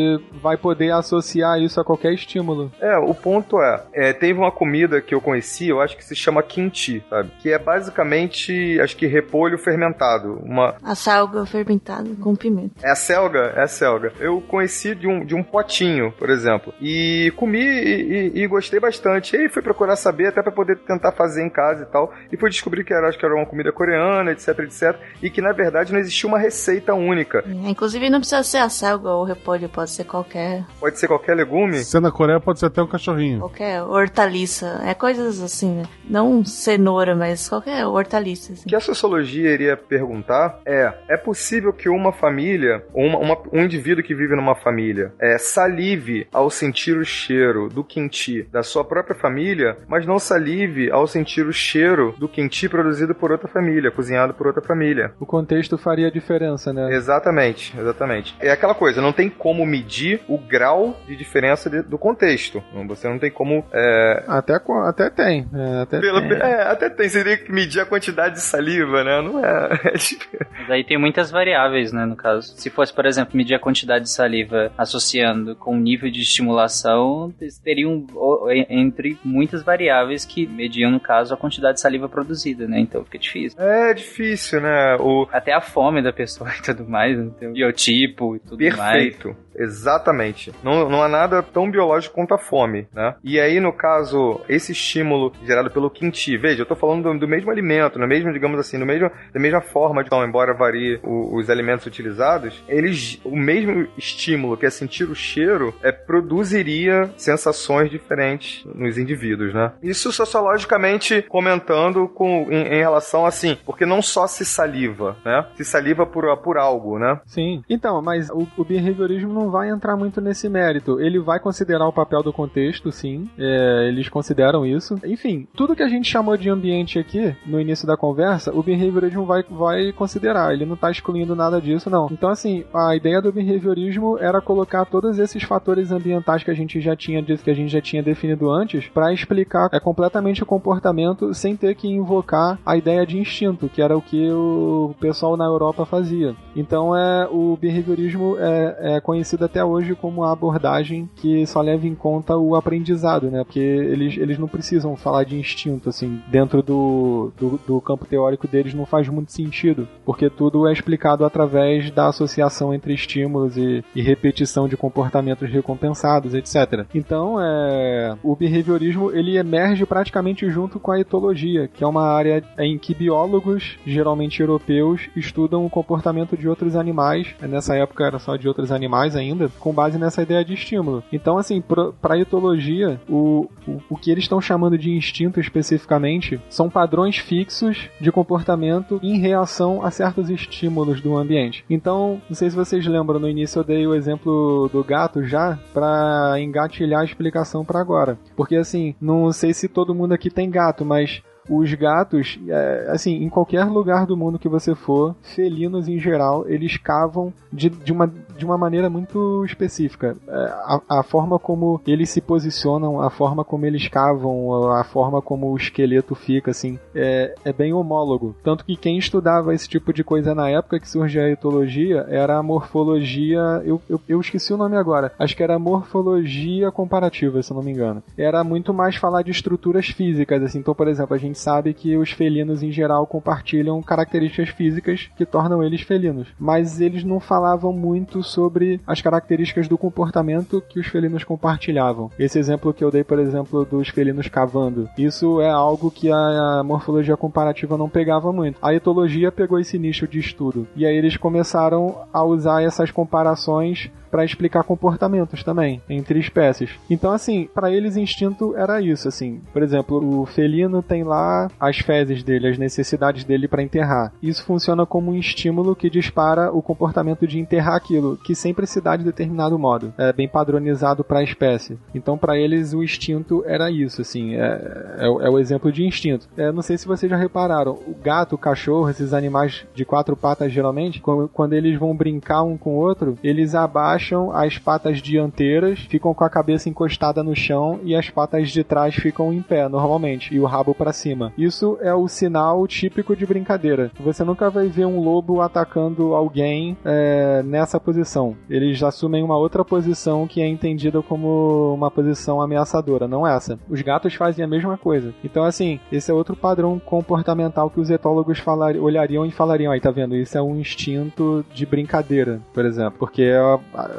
vai poder associar isso a qualquer estímulo. É, o ponto é, é teve uma comida que eu conheci, eu acho que se chama kimchi, sabe? Que é basicamente, acho que repolho fermentado. Uma... A selga fermentada com pimenta. É a selga? É a selga. Eu conheci de um, de um potinho, por exemplo. E comi e, e, e gostei bastante. E aí fui procurar saber até para poder tentar fazer em casa e tal. E fui descobrir que era, acho que era uma comida coreana, etc, etc. E que na verdade não existia uma receita única. É, inclusive não precisa ser a selga ou o repolho, pode ser qualquer. Pode ser qualquer legume? Se na Coreia pode ser até um cachorrinho. Qualquer hortaliça. É coisas assim, né? Não cenoura, mas qualquer hortaliça. Assim. O que a sociologia iria perguntar é: é possível que uma família, uma, uma, um indivíduo que vive numa família, é, salive ao sentir o cheiro do quinti da sua própria família, mas não salive ao sentir o cheiro do quinti produzido por outra família, cozinhado por outra família? O contexto faria diferença, né? Exatamente, exatamente. É aquela coisa, não tem como medir o grau de diferença de, do contexto. Você não tem como. É... Até, até tem. É, até Pelo, tem. É, até tem. Seria que medir a quantidade de saliva, né? Não é. [laughs] é Mas aí tem muitas variáveis, né? No caso. Se fosse, por exemplo, medir a quantidade de saliva associando com o nível de estimulação, teriam entre muitas variáveis que mediam, no caso, a quantidade de saliva produzida, né? Então fica difícil. É difícil, né? O... Até a fome da pessoa [laughs] e tudo mais, né? o biotipo e tudo Perfeito. mais. Perfeito. Exatamente. Não, não há nada tão biológico quanto a fome, né? E aí, no caso, esse estímulo gerado pelo quinti, veja, eu tô falando do, do mesmo alimento, no mesmo, digamos assim, no mesmo, da mesma forma, então, embora varie o, os alimentos utilizados, eles, o mesmo estímulo, que é sentir o cheiro, é, produziria sensações diferentes nos indivíduos, né? Isso sociologicamente comentando com, em, em relação assim, porque não só se saliva, né? Se saliva por, por algo, né? Sim. Então, mas o, o behaviorismo não vai entrar muito nesse mérito. Ele vai considerar o papel do contexto, sim. É, eles consideram isso. Enfim, tudo que a gente chamou de ambiente aqui, no início da conversa, o behaviorismo vai, vai considerar. Ele não está excluindo nada disso, não. Então, assim, a ideia do behaviorismo era colocar todos esses fatores ambientais que a gente já tinha dito, que a gente já tinha definido antes, para explicar é, completamente o comportamento sem ter que invocar a ideia de instinto, que era o que o pessoal na Europa fazia. Então, é, o behaviorismo é, é conhecido até hoje como a abordagem que só leva em conta o aprendizado, né? Porque eles, eles não precisam falar de instinto, assim, dentro do, do, do campo teórico deles não faz muito sentido, porque tudo é explicado através da associação entre estímulos e, e repetição de comportamentos recompensados, etc. Então, é, o behaviorismo ele emerge praticamente junto com a etologia, que é uma área em que biólogos, geralmente europeus, estudam o comportamento de outros animais. Nessa época era só de outros animais ainda, com base nessa ideia de estímulo. Então, assim, para a etologia, o, o, o que eles estão chamando de instinto especificamente são padrões fixos de comportamento em reação a certos estímulos do ambiente. Então, não sei se vocês lembram, no início eu dei o exemplo do gato já para engatilhar a explicação para agora. Porque assim, não sei se todo mundo aqui tem gato, mas os gatos, é, assim, em qualquer lugar do mundo que você for, felinos em geral, eles cavam de, de, uma, de uma maneira muito específica. É, a, a, forma como eles se posicionam, a forma como eles cavam, a forma como o esqueleto fica, assim, é, é bem homólogo. Tanto que quem estudava esse tipo de coisa na época que surgia a etologia era a morfologia. Eu, eu, eu esqueci o nome agora. Acho que era morfologia comparativa, se eu não me engano. Era muito mais falar de estruturas físicas, assim. Então, por exemplo, a gente sabe que os felinos em geral compartilham características físicas que tornam eles felinos. Mas eles não falavam muito sobre as características do comportamento que os felinos compartilhavam. Esse exemplo que eu dei, por exemplo, dos felinos cavando, isso é algo que a morfologia comparativa não pegava muito. A etologia pegou esse nicho de estudo. E aí eles começaram a usar essas comparações para explicar comportamentos também entre espécies. Então, assim, para eles instinto era isso, assim. Por exemplo, o felino tem lá as fezes dele, as necessidades dele para enterrar. Isso funciona como um estímulo que dispara o comportamento de enterrar aquilo, que sempre se dá de determinado modo. É bem padronizado para a espécie. Então, para eles, o instinto era isso, assim. É, é, é o exemplo de instinto. É, não sei se vocês já repararam, o gato, o cachorro, esses animais de quatro patas, geralmente, quando eles vão brincar um com o outro, eles abaixam as patas dianteiras, ficam com a cabeça encostada no chão e as patas de trás ficam em pé, normalmente, e o rabo para cima. Isso é o sinal típico de brincadeira. Você nunca vai ver um lobo atacando alguém é, nessa posição. Eles assumem uma outra posição que é entendida como uma posição ameaçadora, não essa. Os gatos fazem a mesma coisa. Então, assim, esse é outro padrão comportamental que os etólogos olhariam e falariam: aí, tá vendo? Isso é um instinto de brincadeira, por exemplo. Porque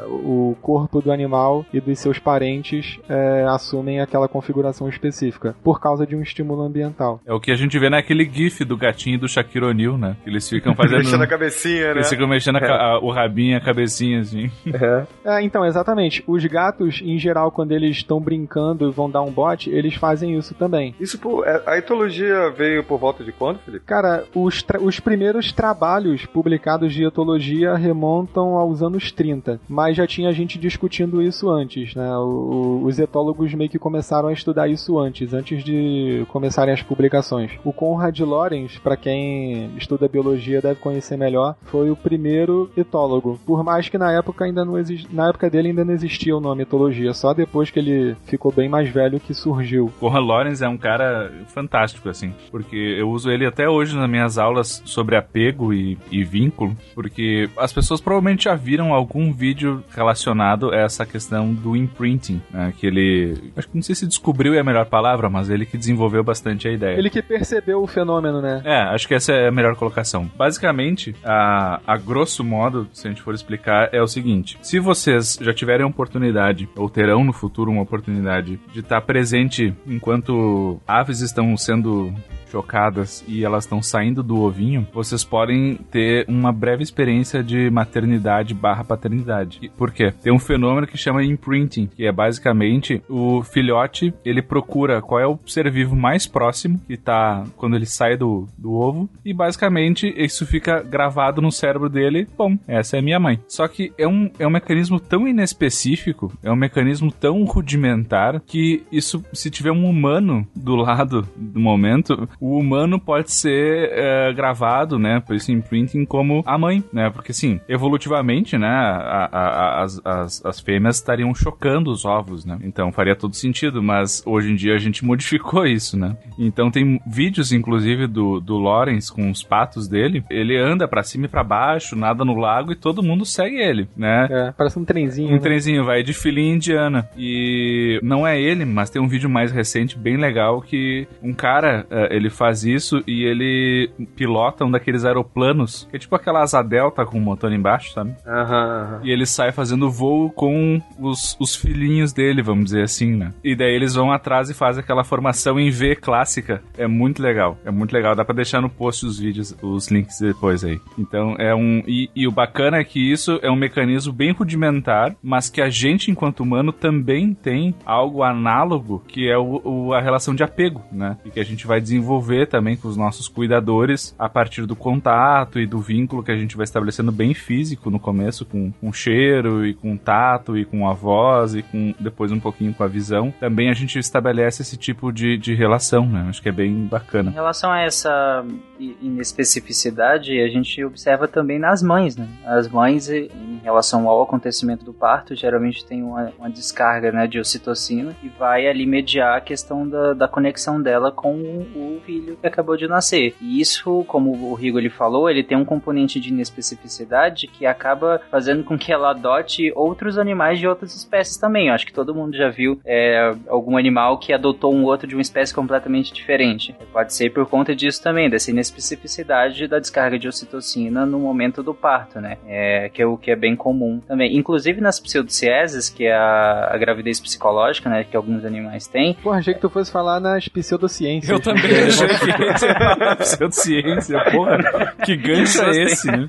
o corpo do animal e dos seus parentes é, assumem aquela configuração específica por causa de um estímulo ambiental. É o que a gente vê naquele gif do gatinho do Shaquille O'Neal, né? Que eles ficam fazendo... mexendo a cabecinha, né? Eles ficam mexendo é. a, a, o rabinho, a cabecinha, assim. É. é. então, exatamente. Os gatos, em geral, quando eles estão brincando e vão dar um bote, eles fazem isso também. Isso, por, é, a etologia veio por volta de quando, Felipe? Cara, os, os primeiros trabalhos publicados de etologia remontam aos anos 30 mas já tinha gente discutindo isso antes, né? O, os etólogos meio que começaram a estudar isso antes, antes de começarem as publicações. O Conrad Lorenz, para quem estuda biologia deve conhecer melhor, foi o primeiro etólogo. Por mais que na época ainda não exist... na época dele ainda não existia o nome etologia, só depois que ele ficou bem mais velho que surgiu. Conrad Lorenz é um cara fantástico assim, porque eu uso ele até hoje nas minhas aulas sobre apego e, e vínculo, porque as pessoas provavelmente já viram algum vídeo vídeo relacionado a essa questão do imprinting, né, que ele, acho que não sei se descobriu é a melhor palavra, mas ele que desenvolveu bastante a ideia. Ele que percebeu o fenômeno, né? É, acho que essa é a melhor colocação. Basicamente, a, a grosso modo, se a gente for explicar, é o seguinte: se vocês já tiverem a oportunidade, ou terão no futuro uma oportunidade, de estar presente enquanto aves estão sendo chocadas e elas estão saindo do ovinho, vocês podem ter uma breve experiência de maternidade barra paternidade. Por quê? Tem um fenômeno que chama imprinting, que é basicamente o filhote, ele procura qual é o ser vivo mais próximo, que tá quando ele sai do, do ovo, e basicamente isso fica gravado no cérebro dele, bom, essa é minha mãe. Só que é um, é um mecanismo tão inespecífico, é um mecanismo tão rudimentar, que isso, se tiver um humano do lado do momento, o humano pode ser é, gravado, né, por esse imprinting como a mãe, né, porque assim, evolutivamente, né, a, a, as, as, as fêmeas estariam chocando os ovos, né, então faria todo sentido, mas hoje em dia a gente modificou isso, né, então tem vídeos, inclusive, do, do Lawrence com os patos dele, ele anda para cima e para baixo, nada no lago e todo mundo segue ele, né. É, parece um trenzinho. Um né? trenzinho, vai de filhinha indiana. E não é ele, mas tem um vídeo mais recente bem legal que um cara, eh, ele faz isso e ele pilota um daqueles aeroplanos, que é tipo aquela asa delta com o motor embaixo, sabe? Aham, aham. E ele sai fazendo voo com os, os filhinhos dele, vamos dizer assim, né? E daí eles vão atrás e fazem aquela formação em V clássica. É muito legal, é muito legal. Dá pra deixar no post os vídeos, os links depois aí. Então é um. E, e o bacana é que isso é um mecanismo bem rudimentar, mas que a gente, enquanto humano, também tem algo análogo, que é o, o- a relação de apego, né? E que a gente vai desenvolver também com os nossos cuidadores a partir do contato e do vínculo que a gente vai estabelecendo bem físico no começo, com, com cheiro e com tato e com a voz e com depois um pouquinho com a visão. Também a gente estabelece esse tipo de, de relação, né? Acho que é bem Em bacana. relação a essa inespecificidade, a gente observa também nas mães, né? As mães, em relação ao acontecimento do parto, geralmente tem uma, uma descarga né, de ocitocina e vai ali mediar a questão da, da conexão dela com o, o filho que acabou de nascer. E isso, como o Rigo ele falou, ele tem um componente de inespecificidade que acaba fazendo com que ela adote outros animais de outras espécies também. Eu acho que todo mundo já viu é, algum animal que adotou um outro de uma espécie completamente diferente. Pode ser por conta disso também, dessa inespecificidade da descarga de ocitocina no momento do parto, né? É, que é o que é bem comum também. Inclusive nas pseudocieses, que é a, a gravidez psicológica, né? Que alguns animais têm. Porra, achei que tu fosse falar nas pseudociências. Eu também achei que ia ser pseudociência, porra. Que gancho é esse, né?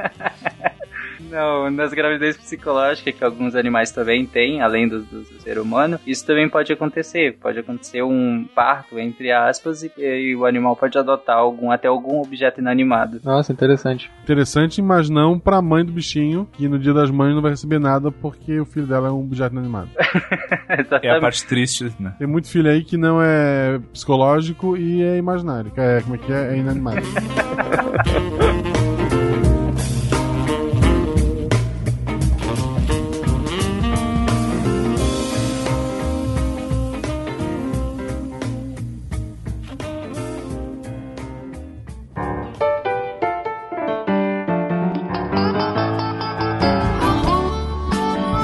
Não, nas gravidez psicológicas, que alguns animais também têm, além do, do ser humano, isso também pode acontecer. Pode acontecer um parto, entre aspas, e, e o animal pode adotar algum, até algum objeto inanimado. Nossa, interessante. Interessante, mas não pra mãe do bichinho, que no dia das mães não vai receber nada porque o filho dela é um objeto inanimado. [laughs] É a parte triste, né? Tem muito filho aí que não é psicológico e é imaginário. É, como é que é? É inanimado. [laughs]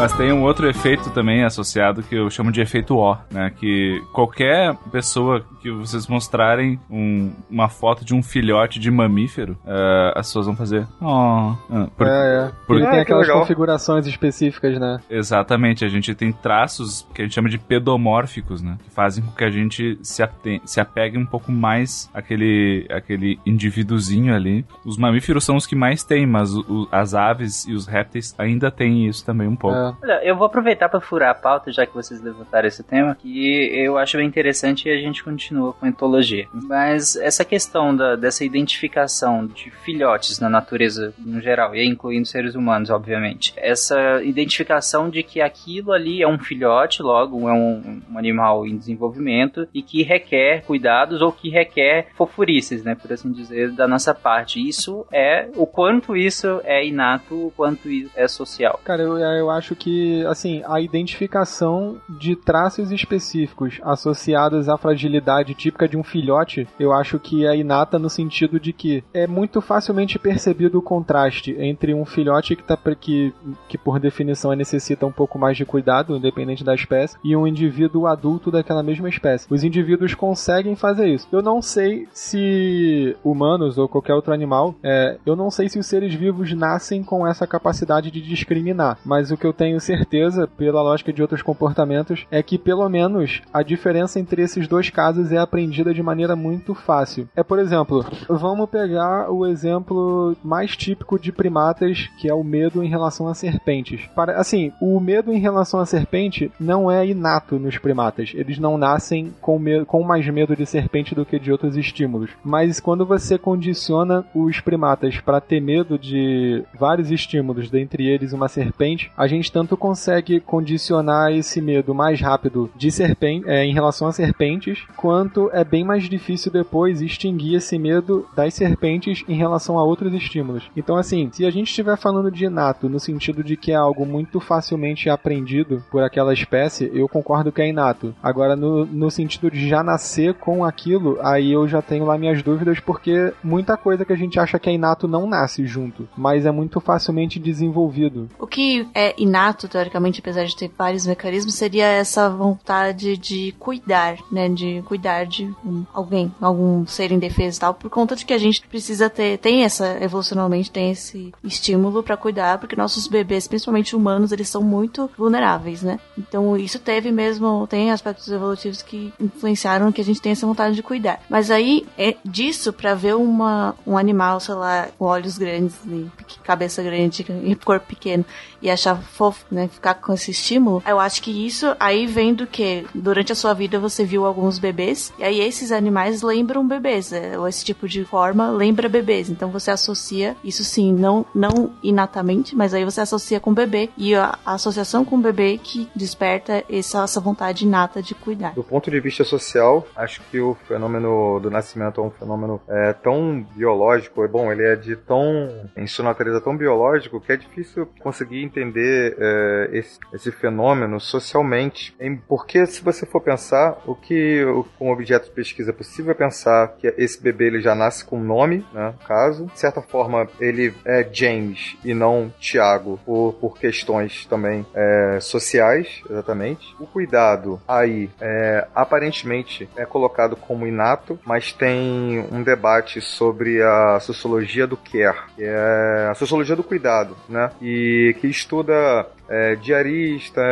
Mas tem um outro efeito também associado que eu chamo de efeito O, né? Que qualquer pessoa que vocês mostrarem um- uma foto de um filhote de mamífero, eh, as pessoas vão fazer. Oh, por- É, é. por- Ele Ah, tem que aquelas configurações específicas, né? Exatamente, a gente tem traços que a gente chama de pedomórficos, né? Que fazem com que a gente se, aten- se apegue um pouco mais àquele, àquele indivíduozinho ali. Os mamíferos são os que mais têm, mas o- as aves e os répteis ainda têm isso também um pouco. É. Olha, eu vou aproveitar para furar a pauta, já que vocês levantaram esse tema, que eu acho bem interessante e a gente continua com a etologia. Mas essa questão da, dessa identificação de filhotes na natureza no geral, e incluindo seres humanos, obviamente, essa identificação de que aquilo ali é um filhote, logo é um, um animal em desenvolvimento e que requer cuidados ou que requer fofurices, né, por assim dizer, da nossa parte. Isso é o quanto isso é inato, o quanto isso é social. Cara, eu, eu acho que, assim, a identificação de traços específicos associados à fragilidade típica de um filhote, eu acho que é inata no sentido de que é muito facilmente percebido o contraste entre um filhote que, tá, que, que por definição necessita um pouco mais de cuidado, independente da espécie, e um indivíduo adulto daquela mesma espécie. Os indivíduos conseguem fazer isso. Eu não sei se humanos ou qualquer outro animal, é, eu não sei se os seres vivos nascem com essa capacidade de discriminar, mas o que eu tenho certeza, pela lógica de outros comportamentos, é que pelo menos a diferença entre esses dois casos é aprendida de maneira muito fácil. É, por exemplo, vamos pegar o exemplo mais típico de primatas, que é o medo em relação a serpentes. Para, assim, o medo em relação a serpente não é inato nos primatas. Eles não nascem com, medo, com mais medo de serpente do que de outros estímulos. Mas quando você condiciona os primatas para ter medo de vários estímulos, dentre eles uma serpente, a gente tanto consegue condicionar esse medo mais rápido de serpente, é, em relação a serpentes, quanto é bem mais difícil depois extinguir esse medo das serpentes em relação a outros estímulos. Então, assim, se a gente estiver falando de inato no sentido de que é algo muito facilmente aprendido por aquela espécie, eu concordo que é inato. Agora, no, no sentido de já nascer com aquilo, aí eu já tenho lá minhas dúvidas, porque muita coisa que a gente acha que é inato não nasce junto, mas é muito facilmente desenvolvido. O que é inato, teoricamente, apesar de ter vários mecanismos, seria essa vontade de cuidar, né? De cuidar de um, alguém, algum ser indefeso e tal, por conta de que a gente precisa ter, tem essa, evolucionalmente, tem esse estímulo para cuidar, porque nossos bebês, principalmente humanos, eles são muito vulneráveis, né? Então isso teve mesmo, tem aspectos evolutivos que influenciaram que a gente tenha essa vontade de cuidar. Mas aí, é disso para ver uma, um animal, sei lá, com olhos grandes e cabeça grande e corpo pequeno e achar fofo, né? Ficar com esse estímulo. Eu acho que isso aí vem do que durante a sua vida você viu alguns bebês e aí esses animais lembram bebês, né? ou esse tipo de forma lembra bebês. Então você associa isso sim, não não inatamente, mas aí você associa com o bebê e a, associação com o bebê que desperta essa, essa vontade inata de cuidar. Do ponto de vista social, acho que o fenômeno do nascimento é um fenômeno é, tão biológico, é bom, ele é de tão em sua natureza tão biológico que é difícil conseguir entender é, esse, esse, fenômeno socialmente. Porque se você for pensar, o que como objeto de pesquisa é possível é pensar que esse bebê ele já nasce com nome, né, no caso. De certa forma, ele é James e não Tiago, por, por questões também é, sociais, exatamente. O cuidado aí, é, aparentemente, é colocado como inato, mas tem um debate sobre a sociologia do care, que é a sociologia do cuidado, né? E que estuda é, diarista,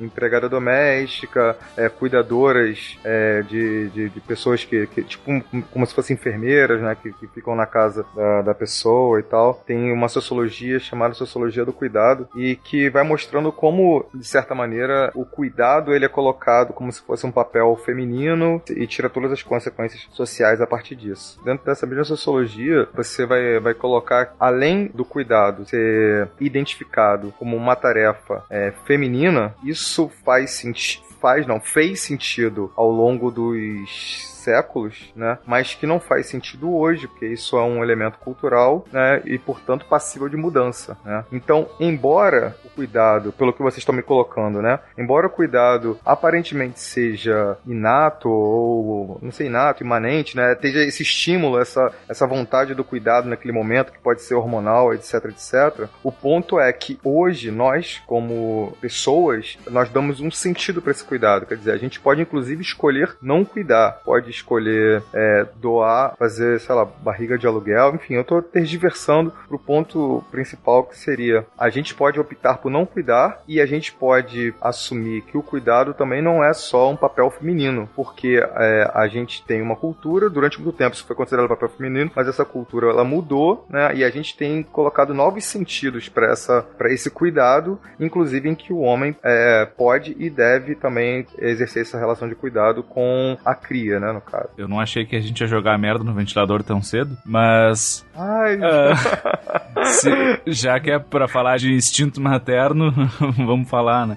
empregada doméstica, é, cuidadoras é, de, de, de, pessoas que, que tipo, como se fossem enfermeiras, né, que, que ficam na casa da, da, pessoa e tal. Tem uma sociologia chamada sociologia do cuidado e que vai mostrando como, de certa maneira, o cuidado ele é colocado como se fosse um papel feminino e tira todas as consequências sociais a partir disso. Dentro dessa mesma sociologia, você vai, vai colocar, além do cuidado ser identificado como uma tarefa tarefa é, feminina, isso faz sentido. Faz, não, fez sentido ao longo dos séculos, né? Mas que não faz sentido hoje, porque isso é um elemento cultural, né? E portanto passível de mudança, né? Então, embora o cuidado, pelo que vocês estão me colocando, né? Embora o cuidado aparentemente seja inato ou não sei inato, imanente, né? Tenha esse estímulo, essa essa vontade do cuidado naquele momento que pode ser hormonal, etc, etc. O ponto é que hoje nós, como pessoas, nós damos um sentido para esse cuidado. Quer dizer, a gente pode inclusive escolher não cuidar, pode escolher é, doar, fazer, sei lá, barriga de aluguel, enfim, eu tô tergiversando pro ponto principal que seria a gente pode optar por não cuidar e a gente pode assumir que o cuidado também não é só um papel feminino, porque é, a gente tem uma cultura, durante muito tempo isso foi considerado papel feminino, mas essa cultura ela mudou, né, e a gente tem colocado novos sentidos para essa para esse cuidado, inclusive em que o homem é, pode e deve também exercer essa relação de cuidado com a cria, né, caso. Eu não achei que a gente ia jogar merda no ventilador tão cedo, mas. Ai, uh, [laughs] se, já que é pra falar de instinto materno, [laughs] vamos falar, né?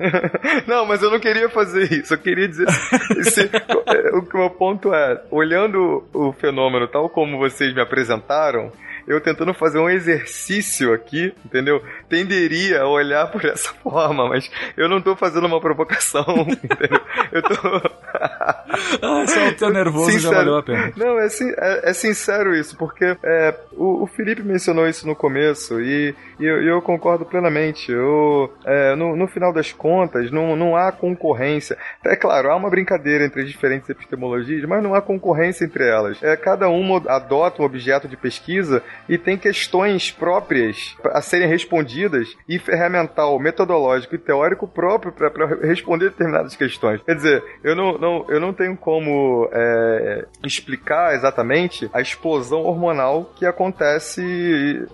[laughs] Não, mas eu não queria fazer isso. Eu queria dizer. Esse, o que meu ponto é: olhando o fenômeno tal como vocês me apresentaram eu tentando fazer um exercício aqui, entendeu? Tenderia a olhar por essa forma, mas eu não tô fazendo uma provocação, [laughs] entendeu? Eu tô. [laughs] ah, só o teu nervoso sincero. já valeu a pena. Não, é, é, é sincero isso, porque é, o, o, Felipe mencionou isso no começo e, e eu, eu, concordo plenamente. Eu, é, no, no, final das contas, não, não há concorrência. É claro, há uma brincadeira entre as diferentes epistemologias, mas não há concorrência entre elas. É, cada uma adota um objeto de pesquisa e tem questões próprias a serem respondidas e ferramental, metodológico e teórico próprio para responder determinadas questões. Quer dizer, eu não, não, eu não tenho como é, explicar exatamente a explosão hormonal que acontece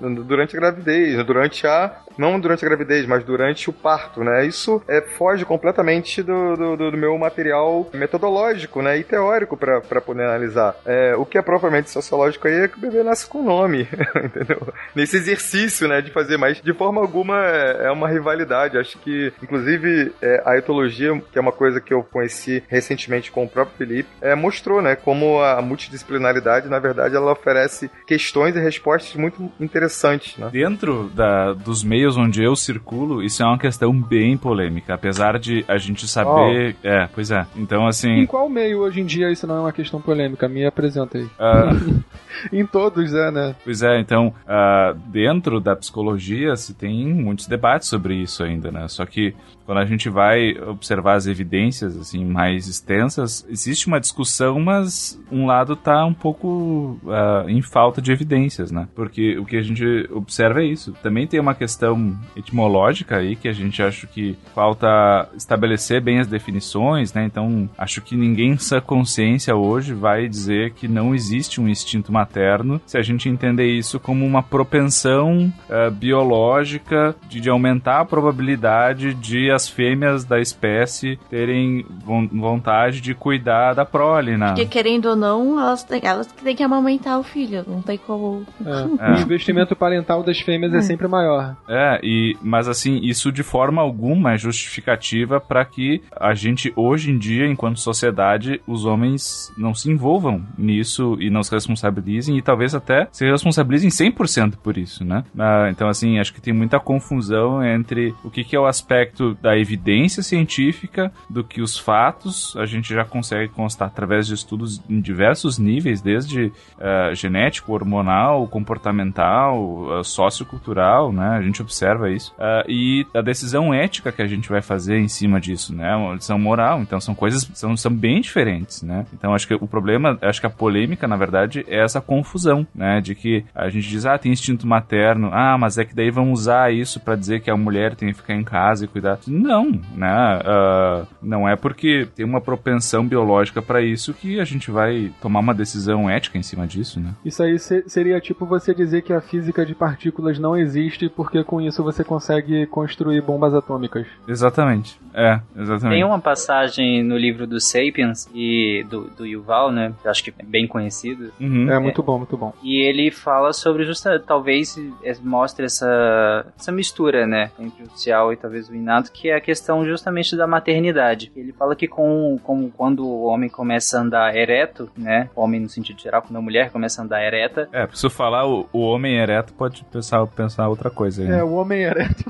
durante a gravidez, durante a não durante a gravidez, mas durante o parto, né? Isso é, foge completamente do, do, do meu material metodológico, né? E teórico para poder analisar. É, o que é propriamente sociológico aí é que o bebê nasce com nome. [laughs] entendeu? Nesse exercício, né, de fazer, mas de forma alguma é, é uma rivalidade. Acho que, inclusive, é, a etologia, que é uma coisa que eu conheci recentemente com o próprio Felipe, é, mostrou, né, como a multidisciplinaridade, na verdade, ela oferece questões e respostas muito interessantes, né? Dentro da, dos meios onde eu circulo, isso é uma questão bem polêmica, apesar de a gente saber... Oh. É, pois é. Então, assim... Em qual meio hoje em dia isso não é uma questão polêmica? Me apresenta aí. Uh... [laughs] [laughs] em todos, é, né? Pois é, então, uh, dentro da psicologia se tem muitos debates sobre isso ainda, né? Só que quando a gente vai observar as evidências assim mais extensas, existe uma discussão, mas um lado está um pouco uh, em falta de evidências, né? Porque o que a gente observa é isso. Também tem uma questão etimológica aí que a gente acha que falta estabelecer bem as definições, né? Então, acho que ninguém [laughs] em sua consciência hoje vai dizer que não existe um instinto materno se a gente entender isso como uma propensão uh, biológica de, de aumentar a probabilidade de as fêmeas da espécie terem vontade de cuidar da prole, né? Porque querendo ou não, elas têm, elas têm que amamentar o filho, não tem como. É. É. [laughs] O investimento parental das fêmeas é. é sempre maior. É, e, mas assim, isso de forma alguma é justificativa para que a gente, hoje em dia, enquanto sociedade, os homens não se envolvam nisso e não se responsabilizem e talvez até se responsabilizem 100% por isso, né? Ah, então, assim, acho que tem muita confusão entre o que, que é o aspecto da evidência científica do que os fatos a gente já consegue constar através de estudos em diversos níveis, desde uh, genético, hormonal, comportamental, uh, sociocultural, né? A gente observa isso. Uh, e a decisão ética que a gente vai fazer em cima disso, né? Uma decisão moral. Então são coisas são, são bem diferentes, né? Então acho que o problema, acho que a polêmica, na verdade, é essa confusão, né? De que a gente diz, ah, tem instinto materno, ah, mas é que daí vão usar isso para dizer que a mulher tem que ficar em casa e cuidar. Não, né? Uh, não é porque tem uma propensão biológica para isso que a gente vai tomar uma decisão ética em cima disso, né? Isso aí seria tipo você dizer que a física de partículas não existe porque com isso você consegue construir bombas atômicas. Exatamente. É, exatamente. Tem uma passagem no livro do Sapiens e do, do Yuval, né? Acho que é bem conhecido. Uhum. É muito bom, muito bom. E ele fala sobre justa, talvez mostre essa, essa mistura, né? Entre o social e talvez o inato, que é a questão justamente da maternidade. Ele fala que com, com quando o homem começa a andar ereto, né? O homem no sentido geral, quando a mulher começa a andar ereta. É, preciso falar o, o homem ereto pode pensar, pensar outra coisa aí. Né? É, o homem ereto.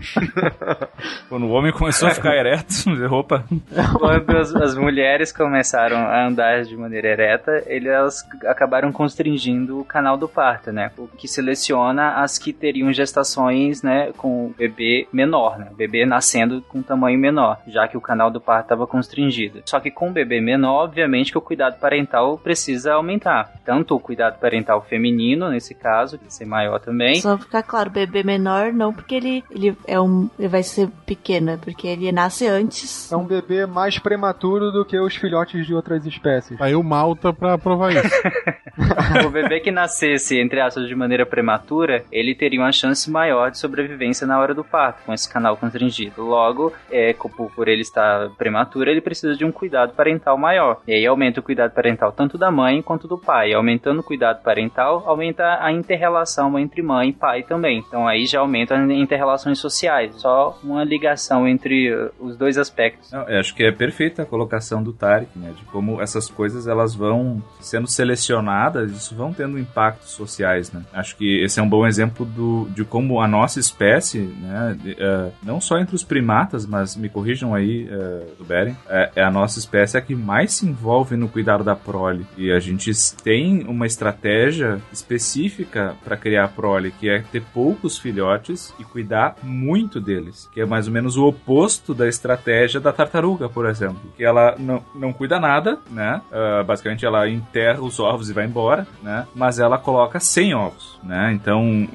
[laughs] quando o homem começou a ficar ereto, [laughs] roupa. Quando as, as, mulheres começaram a andar de maneira ereta, elas acabaram constringindo o canal do parto, né? O que seleciona as que teriam gestações, né, com o bebê menor, né? O bebê nascendo com tamanho menor, já que o canal do parto estava constringido. Só que com bebê menor, obviamente que o cuidado parental precisa aumentar. Tanto o cuidado parental feminino, nesse caso, que ser maior também. Só ficar claro, bebê menor não porque ele, ele é um ele vai ser pequeno, é porque ele nasce antes. É um bebê mais prematuro do que os filhotes de outras espécies. Aí o Malta pra provar isso. [laughs] [laughs] o bebê que nascesse, entre aspas, de maneira prematura, ele teria uma chance maior de sobrevivência na hora do parto, com esse canal constringido. Logo, é, por ele estar prematuro, ele precisa de um cuidado parental maior. E aí aumenta o cuidado parental tanto da mãe quanto do pai. Aumentando o cuidado parental, aumenta a interrelação entre mãe e pai também. Então aí já aumenta as interrelações sociais. Só uma ligação entre uh, os dois aspectos. Não, acho que é perfeita a colocação do Tarek, né? De como essas coisas elas vão sendo selecionadas, isso vão tendo impactos sociais, né? Acho que esse é um bom exemplo do, de como a nossa espécie, né? Uh, não só entre os primatas, mas me corrijam aí, uh, do Beren, é, é, a nossa espécie a que mais se envolve no cuidado da prole. E a gente tem uma estratégia específica para criar a prole, que é ter poucos filhotes e cuidar muito deles, que é mais ou menos o oposto da estratégia da tartaruga, por exemplo, que ela não, não cuida nada, né? Uh, basicamente ela enterra os ovos e vai embora, né? Mas ela coloca 100 ovos, né? Então,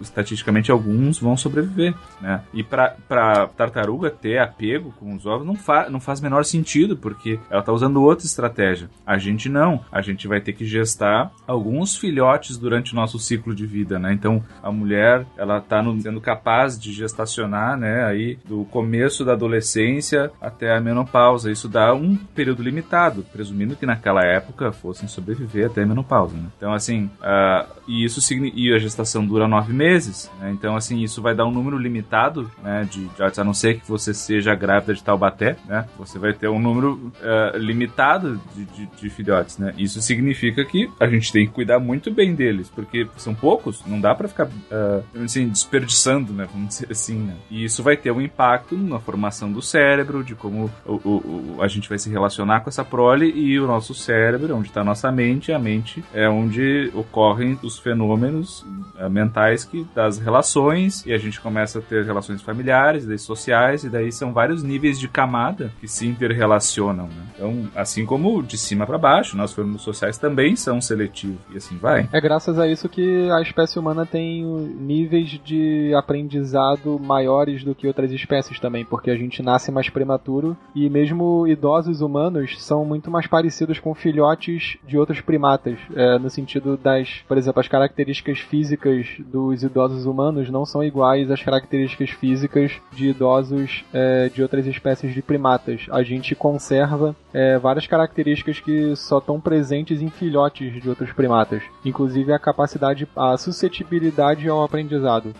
estatisticamente alguns vão sobreviver, né? E para tartaruga ter apego com os ovos não, fa não faz menor sentido, porque ela tá usando outra estratégia. A gente não. A gente vai ter que gestar alguns filhotes durante o nosso ciclo de vida, né? Então, a mulher, ela tá no, sendo capaz de gestacionar, né? Aí, do começo da adolescência até a menopausa. Isso dá um período limitado, presumindo que naquela época fossem sobreviver até a menopausa, né? Então, assim, uh, e isso e a gestação dura nove meses, né? Então, assim, isso vai dar um número limitado, né? De, de a não ser que você seja grávida de Taubaté, né? Você vai ter um número uh, limitado de, de, de, filhotes, né? Isso significa que a gente tem que cuidar muito bem deles, porque são poucos, não dá para ficar, uh, assim, desperdiçando, né? Vamos dizer assim, né? E isso vai ter um impacto na formação do cérebro, de como o, o, o, a gente vai se relacionar com essa prole e o nosso cérebro, onde está a nossa mente, a mente é onde ocorrem os fenômenos uh, mentais que das relações e a gente começa a ter relações familiares, daí sociais e daí são vários níveis de camada que se interrelacionam. Né? Então, assim como de cima para baixo, nossos fenômenos sociais também são seletivos e assim vai. É graças a isso que a espécie humana tem níveis de aprendizado maiores do que outras espécies também, porque a gente nasce mais prematuro e mesmo idosos humanos são muito mais parecidos com filhotes de outros primatas, é, no sentido das, por exemplo, as características físicas dos idosos humanos não são iguais às características físicas de idosos é, de outras espécies de primatas. A gente conserva é, várias características que só estão presentes em filhotes de outros primatas, inclusive a capacidade, a suscetibilidade ao aprendizado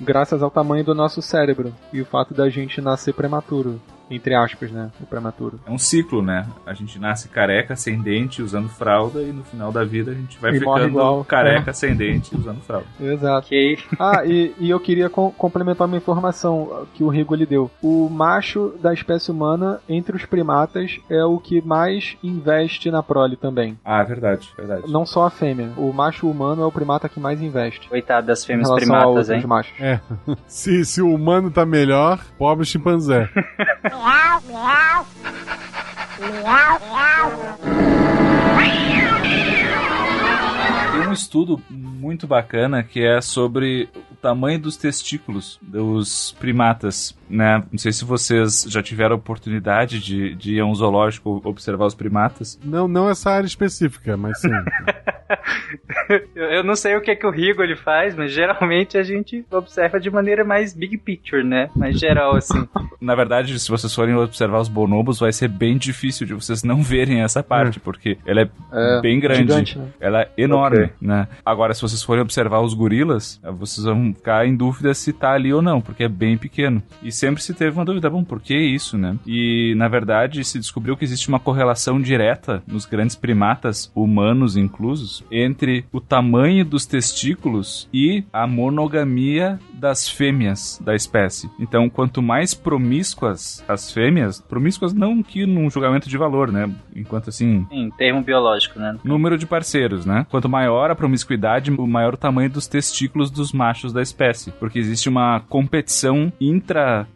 graças ao tamanho do nosso cérebro e o fato da gente nascer prematuro entre aspas, né? O prematuro. É um ciclo, né? A gente nasce careca, ascendente, usando fralda, e no final da vida a gente vai e ficando igual. careca, é. ascendente, usando fralda. [laughs] Exato. Okay. [laughs] Ah, e, e eu queria com, complementar uma informação que o Rigo lhe deu. O macho da espécie humana, entre os primatas, é o que mais investe na prole também. Ah, verdade, verdade. Não só a fêmea. O macho humano é o primata que mais investe. Coitado das fêmeas primatas, hein? Machos. É. [laughs] se, se o humano tá melhor, pobre chimpanzé. Tem um estudo muito bacana que é sobre o tamanho dos testículos dos primatas, né? Não sei se vocês já tiveram a oportunidade de, de ir a um zoológico observar os primatas. Não, não essa área específica, mas sim. [laughs] eu não sei o que, é que o Rigo ele faz, mas geralmente a gente observa de maneira mais big picture, né? Mais geral, assim. [laughs] Na verdade, se vocês forem observar os bonobos, vai ser bem difícil de vocês não verem essa parte, é. porque ela é, é bem grande. Gigante, né? Ela é enorme, okay. né? Agora, se vocês forem observar os gorilas, vocês vão ficar em dúvida se tá ali ou não, porque é bem pequeno. E sempre se teve uma dúvida, bom, por que isso, né? E, na verdade, se descobriu que existe uma correlação direta nos grandes primatas, humanos inclusos, entre o tamanho dos testículos e a monogamia das fêmeas da espécie. Então, quanto mais promíscuas as fêmeas, promíscuas não que num julgamento de valor, né? Enquanto assim. Em termo biológico, né? Número de parceiros, né? Quanto maior a promiscuidade, o maior o tamanho dos testículos dos machos da espécie. Porque existe uma competição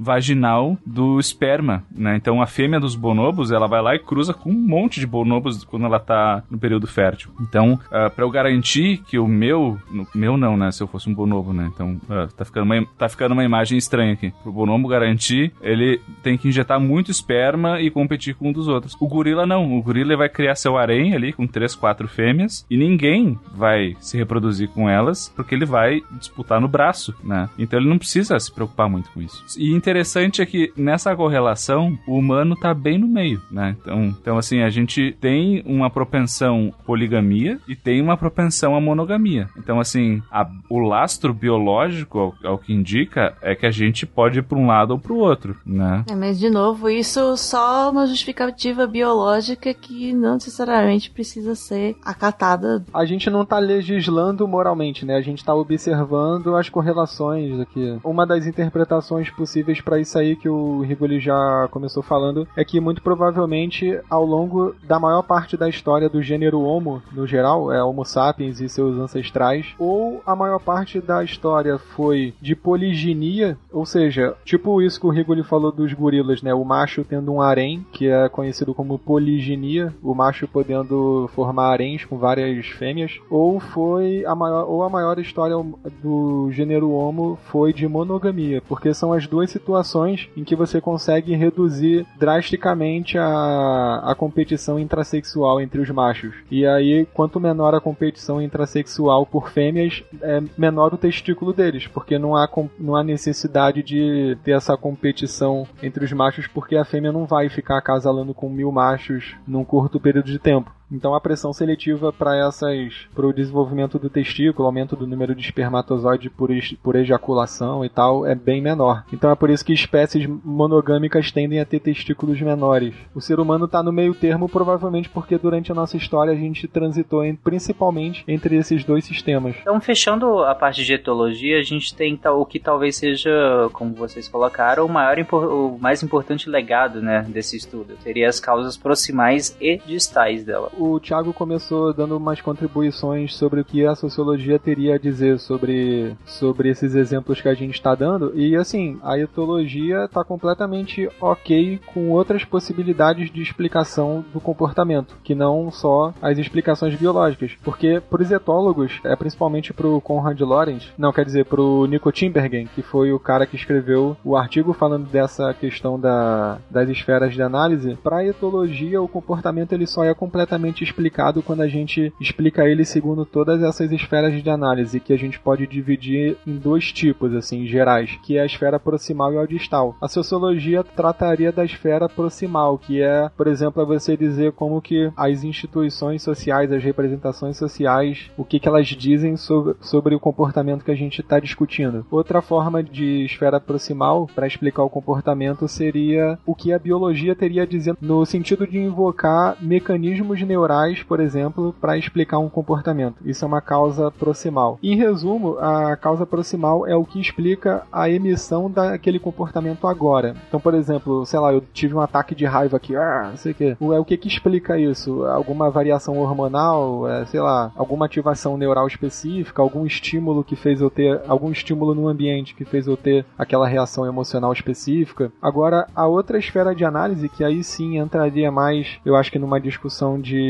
intravaginal do esperma, né? Então a fêmea dos bonobos, ela vai lá e cruza com um monte de bonobos quando ela tá no período fértil. Então, uh, ah, para eu garantir que o meu. No, meu não, né? Se eu fosse um bonobo, né? Então, uh, tá ficando uma, tá ficando uma imagem estranha aqui. Pro bonobo garantir, ele tem que injetar muito esperma e competir com um dos outros. O gorila não. O gorila vai criar seu harém ali com três, quatro fêmeas e ninguém vai se reproduzir com elas porque ele vai disputar no braço, né? Então ele não precisa se preocupar muito com isso. E interessante é que nessa correlação o humano tá bem no meio, né? Então, então assim, a gente tem uma propensão poligamia e tem uma propensão à monogamia. Então assim, a, o lastro biológico ao, ao que indica é que a gente pode ir para um lado ou para o outro, né? É, mas de novo, isso só uma justificativa biológica que não necessariamente precisa ser acatada. A gente não está legislando moralmente, né? A gente está observando as correlações aqui. Uma das interpretações possíveis para isso aí que o Rigoli já começou falando é que muito provavelmente ao longo da maior parte da história do gênero Homo, no geral, é Homo sapiens e seus ancestrais, ou a maior parte da história foi de poliginia, ou seja, tipo isso que o Rigoli falou dos gorilas, né? O macho tendo um harém, que é conhecido como poliginia, o macho podendo formar haréns com várias fêmeas, ou foi a maior, ou a maior história do gênero homo foi de monogamia, porque são as duas situações em que você consegue reduzir drasticamente a, a competição intrasexual entre os machos. E aí, quanto menor a competição intrasexual por fêmeas, é menor o testículo deles, porque não há, não há necessidade de ter essa competição entre os machos, porque a fêmea não vai ficar acasalando com mil machos num curto período de tempo. Então a pressão seletiva para essas para o desenvolvimento do testículo, aumento do número de espermatozoide por, por ejaculação e tal é bem menor. Então é por isso que espécies monogâmicas tendem a ter testículos menores. O ser humano está no meio termo provavelmente porque durante a nossa história a gente transitou em, principalmente entre esses dois sistemas. Então fechando a parte de etologia, a gente tem o que talvez seja, como vocês colocaram, o maior o mais importante legado, né, desse estudo. Seria as causas proximais e distais dela o Thiago começou dando umas contribuições sobre o que a sociologia teria a dizer sobre, sobre esses exemplos que a gente está dando. E assim, a etologia está completamente ok com outras possibilidades de explicação do comportamento, que não só as explicações biológicas. Porque para os etólogos, é principalmente para o Conrad Lorenz, não, quer dizer, para o Nico Timbergen, que foi o cara que escreveu o artigo falando dessa questão da, das esferas de análise, para a etologia o comportamento ele só é completamente explicado quando a gente explica ele segundo todas essas esferas de análise, que a gente pode dividir em dois tipos, assim, gerais, que é a esfera proximal e a distal. A sociologia trataria da esfera proximal, que é, por exemplo, é você dizer como que as instituições sociais, as representações sociais, o que, que elas dizem sobre, sobre o comportamento que a gente está discutindo. Outra forma de esfera proximal para explicar o comportamento seria o que a biologia teria a dizer no sentido de invocar mecanismos neurais, por exemplo, para explicar um comportamento. Isso é uma causa proximal. Em resumo, a causa proximal é o que explica a emissão daquele comportamento agora. Então, por exemplo, sei lá, eu tive um ataque de raiva aqui, ah, não sei o que. É o que que explica isso? Alguma variação hormonal, é, sei lá, alguma ativação neural específica, algum estímulo que fez eu ter, algum estímulo no ambiente que fez eu ter aquela reação emocional específica. Agora, a outra esfera de análise, que aí sim entraria mais, eu acho que numa discussão de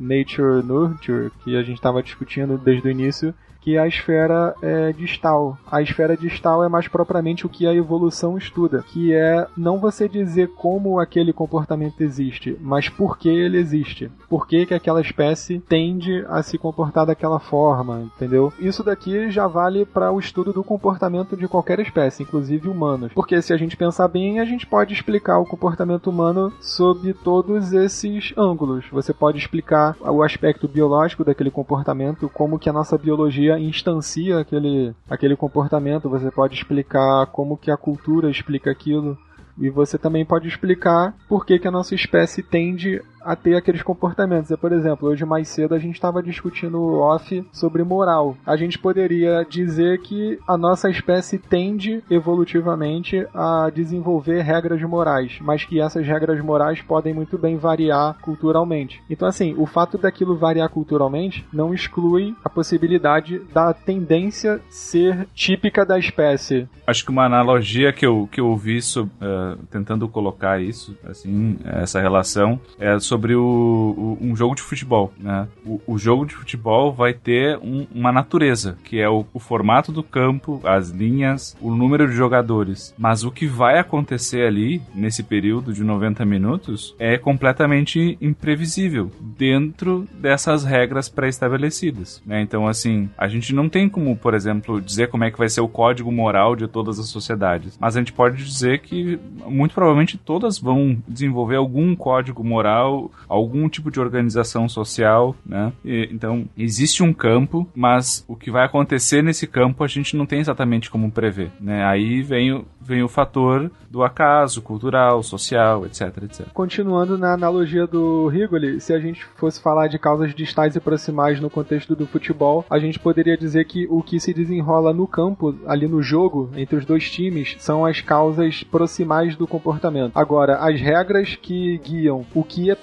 Nature Nurture, que a gente estava discutindo desde o início, que é a esfera é, distal. A esfera distal é mais propriamente o que a evolução estuda, que é não você dizer como aquele comportamento existe, mas por que ele existe. Por que, que aquela espécie tende a se comportar daquela forma, entendeu? Isso daqui já vale para o estudo do comportamento de qualquer espécie, inclusive humanos. Porque se a gente pensar bem, a gente pode explicar o comportamento humano sob todos esses ângulos. Você pode explicar o aspecto biológico daquele comportamento, como que a nossa biologia instancia aquele, aquele comportamento, você pode explicar como que a cultura explica aquilo. E você também pode explicar por que, que a nossa espécie tende a ter aqueles comportamentos. É, por exemplo, hoje mais cedo a gente estava discutindo off sobre moral. A gente poderia dizer que a nossa espécie tende evolutivamente a desenvolver regras morais, mas que essas regras morais podem muito bem variar culturalmente. Então, assim, o fato daquilo variar culturalmente não exclui a possibilidade da tendência ser típica da espécie. Acho que uma analogia que eu, que eu ouvi uh, tentando colocar isso, assim, essa relação, é sobre o, o, um jogo de futebol. Né? O, o, jogo de futebol vai ter um, uma natureza, que é o, o, formato do campo, as linhas, o número de jogadores. Mas o que vai acontecer ali, nesse período de 90 minutos, é completamente imprevisível dentro dessas regras pré-estabelecidas. Né? Então, assim, a gente não tem como, por exemplo, dizer como é que vai ser o código moral de todas as sociedades. Mas a gente pode dizer que, muito provavelmente, todas vão desenvolver algum código moral algum tipo de organização social, né? E, então, existe um campo, mas o que vai acontecer nesse campo a gente não tem exatamente como prever, né? Aí vem o, vem o fator do acaso cultural, social, etc, etc. Continuando na analogia do Rigoli, se a gente fosse falar de causas distais e proximais no contexto do futebol, a gente poderia dizer que o que se desenrola no campo, ali no jogo, entre os dois times, são as causas proximais do comportamento. Agora, as regras que guiam o que é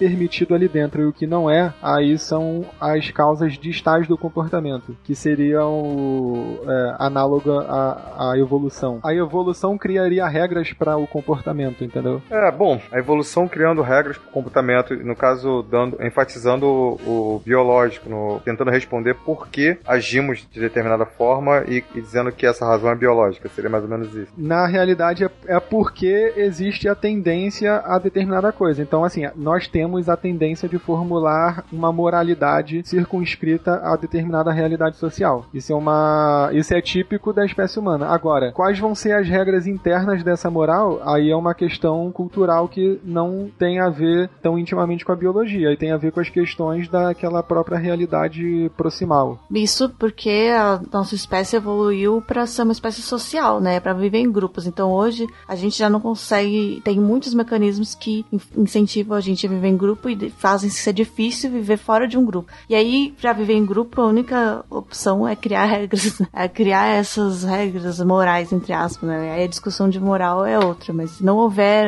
ali dentro e o que não é, aí são as causas distais do comportamento, que seriam é, análoga à, à evolução. A evolução criaria regras para o comportamento, entendeu? É, bom, a evolução criando regras para o comportamento, no caso, dando, enfatizando o, o biológico, no, tentando responder por que agimos de determinada forma e, e, dizendo que essa razão é biológica, seria mais ou menos isso. Na realidade, é, é porque existe a tendência a determinada coisa. Então, assim, nós temos a tendência de formular uma moralidade circunscrita a determinada realidade social. Isso é uma, isso é típico da espécie humana. Agora, quais vão ser as regras internas dessa moral? Aí é uma questão cultural que não tem a ver tão intimamente com a biologia, e tem a ver com as questões daquela própria realidade proximal. Isso porque a nossa espécie evoluiu para ser uma espécie social, né, para viver em grupos. Então hoje a gente já não consegue, tem muitos mecanismos que incentivam a gente a viver em grupo e fazem ser difícil viver fora de um grupo. E aí, para viver em grupo, a única opção é criar [laughs] regras, é criar essas regras morais entre aspas, né? Aí a discussão de moral é outra, mas se não houver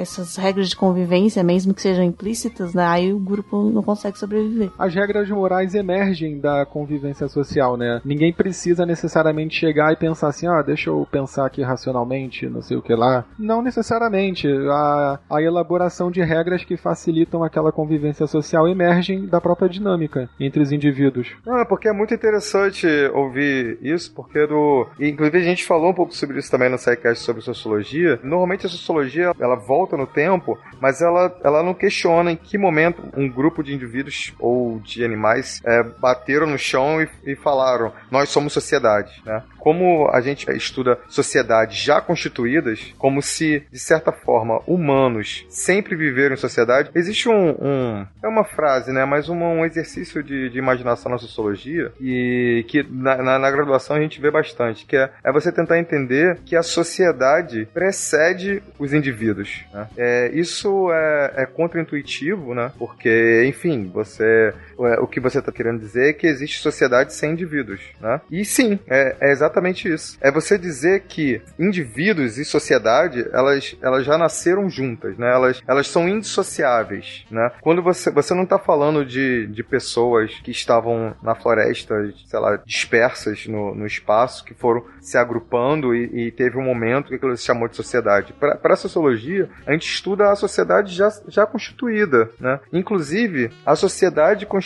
essas regras de convivência, mesmo que sejam implícitas, né, aí o grupo não consegue sobreviver. As regras morais emergem da convivência social, né? Ninguém precisa necessariamente chegar e pensar assim, ah, deixa eu pensar aqui racionalmente, não sei o que lá. Não necessariamente. A, a elaboração de regras que facilitam aquela convivência social emergem da própria dinâmica entre os indivíduos. É porque é muito interessante ouvir isso, porque do. Inclusive a gente falou um pouco sobre isso também no SciCast sobre sociologia. Normalmente a sociologia ela volta no tempo, mas ela, ela não questiona em que momento um grupo de indivíduos ou de animais é, bateram no chão e, e falaram: nós somos sociedade, né? Como a gente estuda sociedades já constituídas, como se, de certa forma, humanos sempre viveram em sociedade, existe um. um é uma frase, né? Mas um, um exercício de, de, imaginação na sociologia e que na, na, na, graduação a gente vê bastante, que é, é você tentar entender que a sociedade precede os indivíduos. Né? É, isso é, é contra-intuitivo, né? Porque, enfim, você. É, o que você está querendo dizer é que existe sociedade sem indivíduos, né? E sim, é, é exatamente isso. É você dizer que indivíduos e sociedade, elas, elas já nasceram juntas, né? Elas, elas são indissociáveis, né? Quando você, você não está falando de, de pessoas que estavam na floresta, sei lá, dispersas no, no espaço, que foram se agrupando e, e teve um momento que aquilo se chamou de sociedade. Para a sociologia, a gente estuda a sociedade já, já constituída, né? Inclusive, a sociedade constituída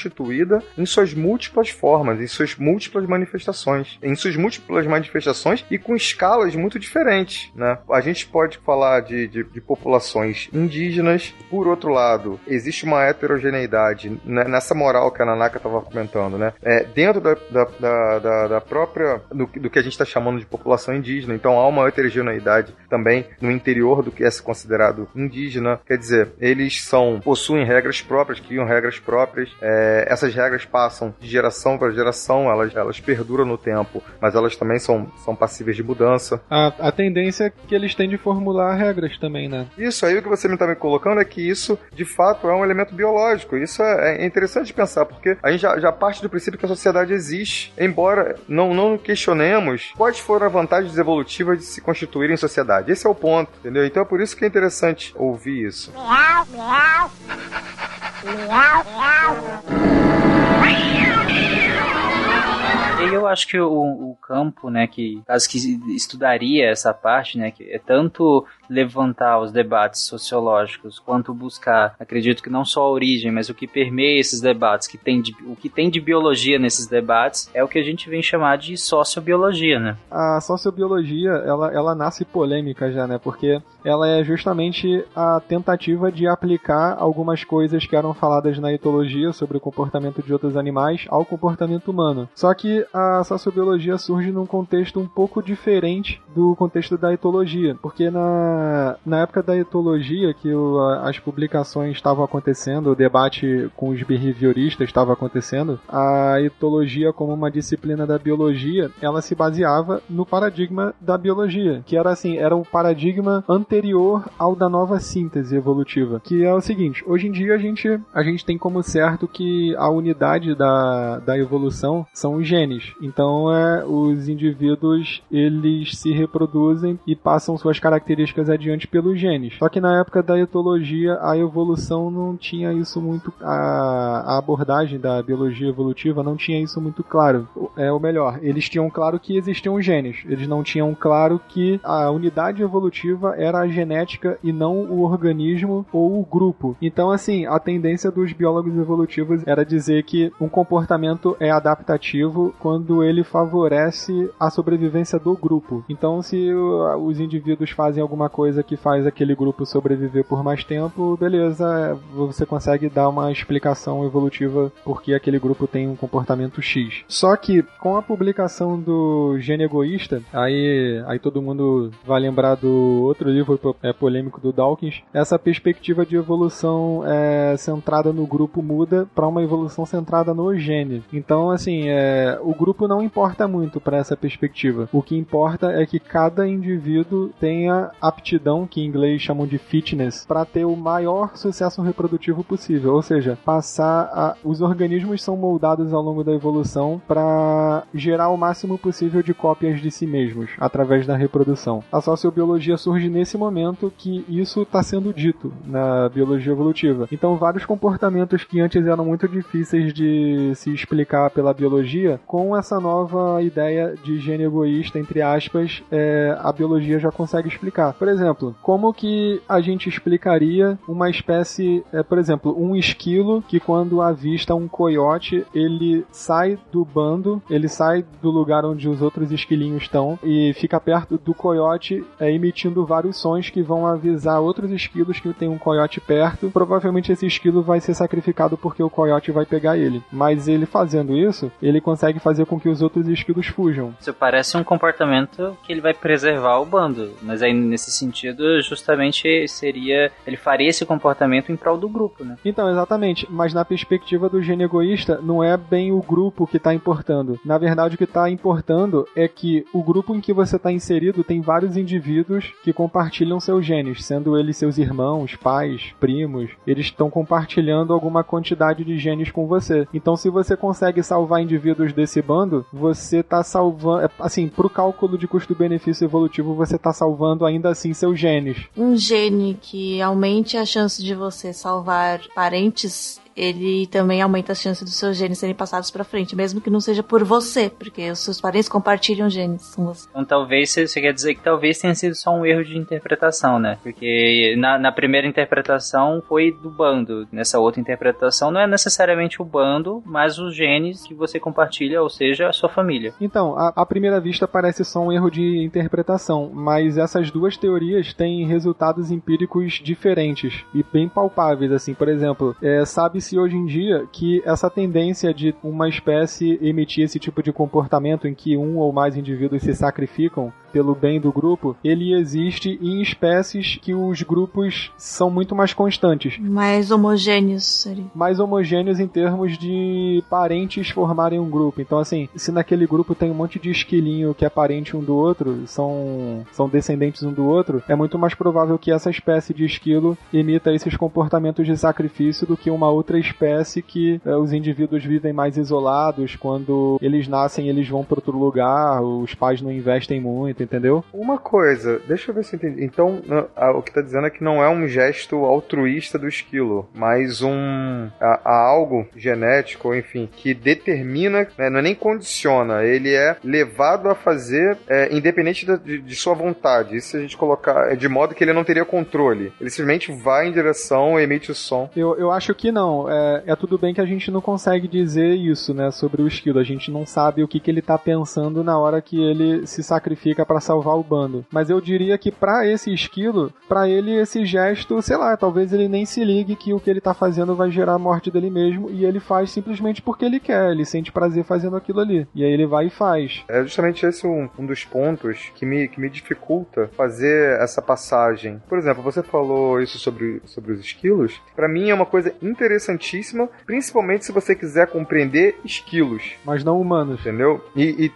em suas múltiplas formas, em suas múltiplas manifestações, em suas múltiplas múltiplas manifestações e com escalas muito diferentes, né? A gente pode falar de, de, de populações indígenas, por outro lado, existe uma heterogeneidade né, nessa moral que a Nanaka estava comentando, né? É, dentro da, da, da, da própria, do, do, que a gente está chamando de população indígena, então há uma heterogeneidade também no interior do que é considerado indígena, quer dizer, eles são, possuem regras próprias, criam regras próprias, é, essas regras passam de geração para geração, elas, elas perduram no tempo, mas elas também também são, são passíveis de mudança. A, a tendência é que eles têm de formular regras também, né? Isso, aí o que você me está me colocando é que isso, de fato, é um elemento biológico. Isso é, é interessante pensar, porque a gente já, já, parte do princípio que a sociedade existe, embora não, não questionemos quais foram as vantagens evolutivas de se constituir em sociedade. Esse é o ponto, entendeu? Então é por isso que é interessante ouvir isso. Miau, miau. Miau, miau. Eu acho que o, o campo, né, que caso que estudaria essa parte, né, que é tanto levantar os debates sociológicos quanto buscar, acredito que não só a origem, mas o que permeia esses debates, que tem de, o que tem de biologia nesses debates, é o que a gente vem chamar de sociobiologia, né? A sociobiologia, ela, ela nasce polêmica já, né? Porque ela é justamente a tentativa de aplicar algumas coisas que eram faladas na etologia sobre o comportamento de outros animais ao comportamento humano. Só que a sociobiologia surge num contexto um pouco diferente do contexto da etologia, porque na na, época da etologia, que o, as publicações estavam acontecendo, o debate com os behavioristas estava acontecendo, a etologia, como uma disciplina da biologia, ela se baseava no paradigma da biologia, que era assim, era o paradigma anterior ao da nova síntese evolutiva, que é o seguinte, hoje em dia a gente, a gente tem como certo que a unidade da, da evolução são os genes. Então, é, os indivíduos, eles se reproduzem e passam suas características adiante pelos genes. Só que na época da etologia, a evolução não tinha isso muito. A, a abordagem da biologia evolutiva não tinha isso muito claro. É o melhor, eles tinham claro que existiam genes, eles não tinham claro que a unidade evolutiva era a genética e não o organismo ou o grupo. Então, assim, a tendência dos biólogos evolutivos era dizer que um comportamento é adaptativo quando ele favorece a sobrevivência do grupo. Então, se os indivíduos fazem alguma coisa que faz aquele grupo sobreviver por mais tempo, beleza, você consegue dar uma explicação evolutiva porque aquele grupo tem um comportamento X. Só que com a publicação do Gene Egoísta, aí, aí todo mundo vai lembrar do outro livro é, polêmico do Dawkins, essa perspectiva de evolução é, centrada no grupo muda para uma evolução centrada no gene. Então, assim, é, o grupo não importa muito para essa perspectiva. O que importa é que cada indivíduo tenha aptidão, que em inglês chamam de fitness, para ter o maior sucesso reprodutivo possível. Ou seja, passar a... os organismos são moldados ao longo da evolução para gerar o máximo possível de cópias de si mesmos através da reprodução. A sociobiologia surge nesse momento que isso está sendo dito na biologia evolutiva. Então, vários comportamentos que antes eram muito difíceis de se explicar pela biologia, com essa nova ideia de gene egoísta, entre aspas, é, a biologia já consegue explicar. Por exemplo, como que a gente explicaria uma espécie, é, por exemplo, um esquilo que quando avista um coiote, ele sai do bando, ele sai do lugar onde os outros esquilinhos estão e fica perto do coiote, é, emitindo vários sons que vão avisar outros esquilos que tem um coiote perto. Provavelmente esse esquilo vai ser sacrificado porque o coiote vai pegar ele. Mas ele fazendo isso, ele consegue fazer com que os outros esquilos fujam. Isso parece um comportamento que ele vai preservar o bando. Mas aí, nesse sentido, justamente seria. Ele faria esse comportamento em prol do grupo, né? Então, exatamente. Mas na perspectiva do gene egoísta, não é bem o grupo que está importando. Na verdade, o que está importando é que o grupo em que você está inserido tem vários indivíduos que compartilham seus genes, sendo eles seus irmãos, pais, primos. Eles estão compartilhando alguma quantidade de genes com você. Então, se você consegue salvar indivíduos desse bando, você está salvando. É, assim, pro cálculo de custo-benefício evolutivo, você está salvando ainda assim seus genes. Um gene que aumente a chance de você salvar parentes ele também aumenta as chances dos seus genes serem passados para frente, mesmo que não seja por você, porque os seus parentes compartilham genes com você. Então talvez você quer dizer que talvez tenha sido só um erro de interpretação, né? Porque na, na primeira interpretação foi do bando, nessa outra interpretação não é necessariamente o bando, mas os genes que você compartilha, ou seja, a sua família. Então, à primeira vista parece só um erro de interpretação, mas essas duas teorias têm resultados empíricos diferentes e bem palpáveis, assim, por exemplo, é, sabe-se se hoje em dia que essa tendência de uma espécie emitir esse tipo de comportamento em que um ou mais indivíduos se sacrificam pelo bem do grupo, ele existe em espécies que os grupos são muito mais constantes. Mais homogêneos, seria. Mais homogêneos em termos de parentes formarem um grupo. Então, assim, se naquele grupo tem um monte de esquilinho que é parente um do outro, são, são descendentes um do outro, é muito mais provável que essa espécie de esquilo emita esses comportamentos de sacrifício do que uma outra espécie que é, os indivíduos vivem mais isolados, quando eles nascem eles vão para outro lugar, os pais não investem muito entendeu? Uma coisa, deixa eu ver se eu entendi. Então, o que tá dizendo é que não é um gesto altruísta do esquilo, mas um a, a algo genético, enfim, que determina, né, não é nem condiciona, ele é levado a fazer é, independente da, de, de, sua vontade. Isso a gente colocar é de modo que ele não teria controle. Ele simplesmente vai em direção, emite o som. Eu, eu acho que não. É, é tudo bem que a gente não consegue dizer isso, né, sobre o esquilo. A gente não sabe o que, que ele tá pensando na hora que ele se sacrifica para salvar o bando. Mas eu diria que para esse esquilo, para ele esse gesto, sei lá, talvez ele nem se ligue que o que ele tá fazendo vai gerar a morte dele mesmo e ele faz simplesmente porque ele quer, ele sente prazer fazendo aquilo ali. E aí ele vai e faz. É justamente esse um, um dos pontos que me, que me dificulta fazer essa passagem. Por exemplo, você falou isso sobre, sobre os esquilos. Para mim é uma coisa interessantíssima, principalmente se você quiser compreender esquilos. Mas não humanos. Entendeu? E, e,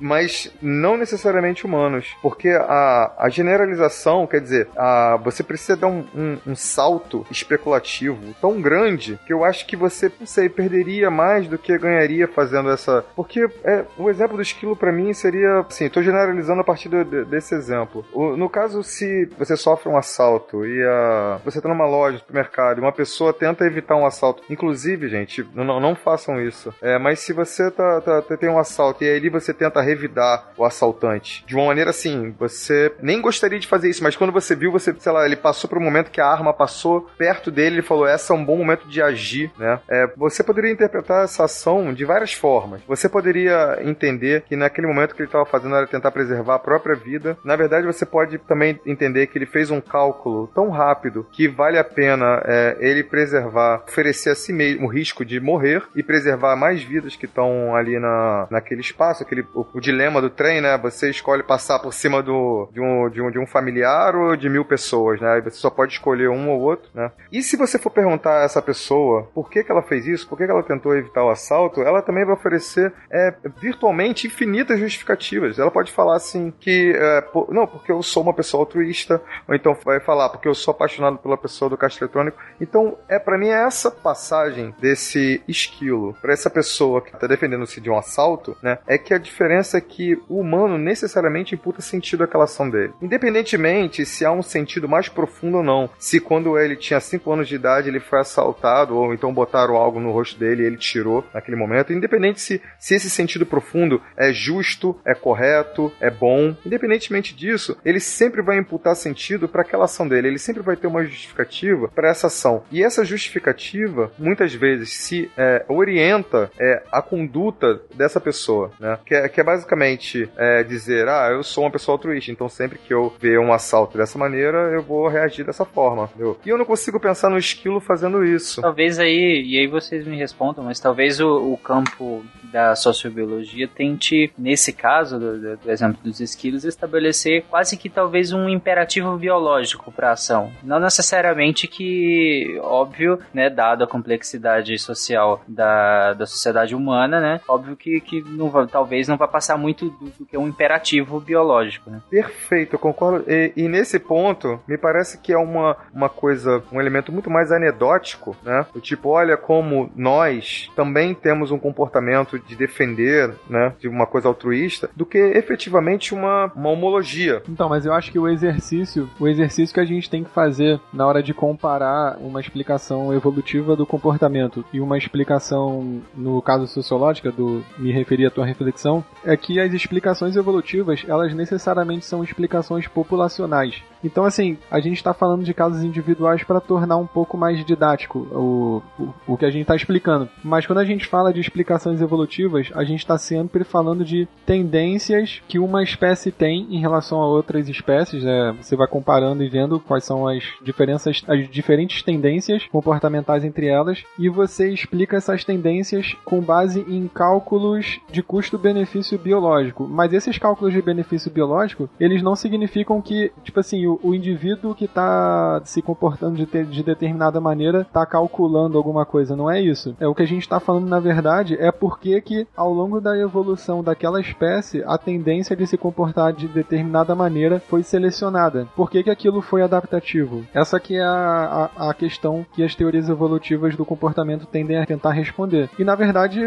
mas não necessariamente humanos. Porque a, a generalização, quer dizer, a, você precisa dar um, um, um salto especulativo tão grande que eu acho que você, não sei, perderia mais do que ganharia fazendo essa. Porque é, o exemplo do esquilo para mim seria, assim, estou generalizando a partir de, desse exemplo. O, no caso, se você sofre um assalto e a, você tá numa loja, supermercado, e uma pessoa tenta evitar um assalto, inclusive, gente, não, não façam isso. É, mas se você tá, tá, tem um assalto e aí você tenta revidar o assaltante de uma maneira assim, você nem gostaria de fazer isso, mas quando você viu, você, sei lá, ele passou um momento que a arma passou perto dele, ele falou: essa é um bom momento de agir, né? É, você poderia interpretar essa ação de várias formas. Você poderia entender que naquele momento que ele estava fazendo era tentar preservar a própria vida. Na verdade, você pode também entender que ele fez um cálculo tão rápido que vale a pena é, ele preservar, oferecer a si mesmo o risco de morrer e preservar mais vidas que estão ali na, naquele espaço, aquele, o, o, dilema do trem, né? Você escolhe passar por cima do, de, um, de, um, de um familiar ou de mil pessoas, né? Você só pode escolher um ou outro, né? E se você for perguntar a essa pessoa por que, que ela fez isso, por que, que ela tentou evitar o assalto, ela também vai oferecer é, virtualmente infinitas justificativas. Ela pode falar assim que, é, por, não, porque eu sou uma pessoa altruísta, ou então vai falar porque eu sou apaixonado pela pessoa do caixa eletrônico. Então, é para mim é essa passagem desse esquilo para essa pessoa que tá defendendo-se de um assalto, né? É que a diferença é que o humano necessariamente imputa sentido àquela ação dele. Independentemente se há um sentido mais profundo ou não, se quando ele tinha 5 anos de idade ele foi assaltado ou então botaram algo no rosto dele e ele tirou naquele momento, independente se, se esse sentido profundo é justo, é correto, é bom, independentemente disso, ele sempre vai imputar sentido para aquela ação dele, ele sempre vai ter uma justificativa para essa ação. E essa justificativa, muitas vezes, se é, orienta é, a conduta dessa pessoa, né? Que é, que é basicamente é, dizer, ah, eu sou uma pessoa altruísta, então sempre que eu ver um assalto dessa maneira, eu vou reagir dessa forma, entendeu? E eu não consigo pensar no esquilo fazendo isso. Talvez aí, e aí vocês me respondam, mas talvez o, o campo da sociobiologia tente, nesse caso do, do, exemplo dos esquilos, estabelecer quase que talvez um imperativo biológico para a ação. Não necessariamente que, óbvio, né, dado a complexidade social da, da sociedade humana, né, óbvio que, que não vai, talvez não vai passar muito do, do, que um imperativo biológico, né? Perfeito, eu concordo. E, e, nesse ponto, me parece que é uma, uma coisa, um elemento muito mais anedótico, né? Do tipo, olha como nós também temos um comportamento de defender, né, de uma coisa altruísta, do que efetivamente uma, uma homologia. Então, mas eu acho que o exercício, o exercício que a gente tem que fazer na hora de comparar uma explicação evolutiva do comportamento e uma explicação, no caso sociológica, do me referir à tua reflexão, é que as explicações evolutivas, elas necessariamente são explicações populacionais. Então, assim, a gente está falando de casos individuais para tornar um pouco mais didático o, o, o que a gente está explicando. Mas quando a gente fala de explicações evolutivas, a gente está sempre falando de tendências que uma espécie tem em relação a outras espécies. Né? Você vai comparando e vendo quais são as diferenças, as diferentes tendências comportamentais entre elas, e você explica essas tendências com base em cálculos de custo-benefício biológico. Mas esses cálculos de benefício biológico, eles não significam que, tipo assim, o, o indivíduo que está se comportando de, ter, de determinada maneira está calculando alguma coisa. Não é isso. É o que a gente está falando, na verdade, é porque que ao longo da evolução daquela espécie, a tendência de se comportar de determinada maneira foi selecionada. Por que, que aquilo foi adaptativo? Essa que é a, a, a questão que as teorias evolutivas do comportamento tendem a tentar responder. E na verdade,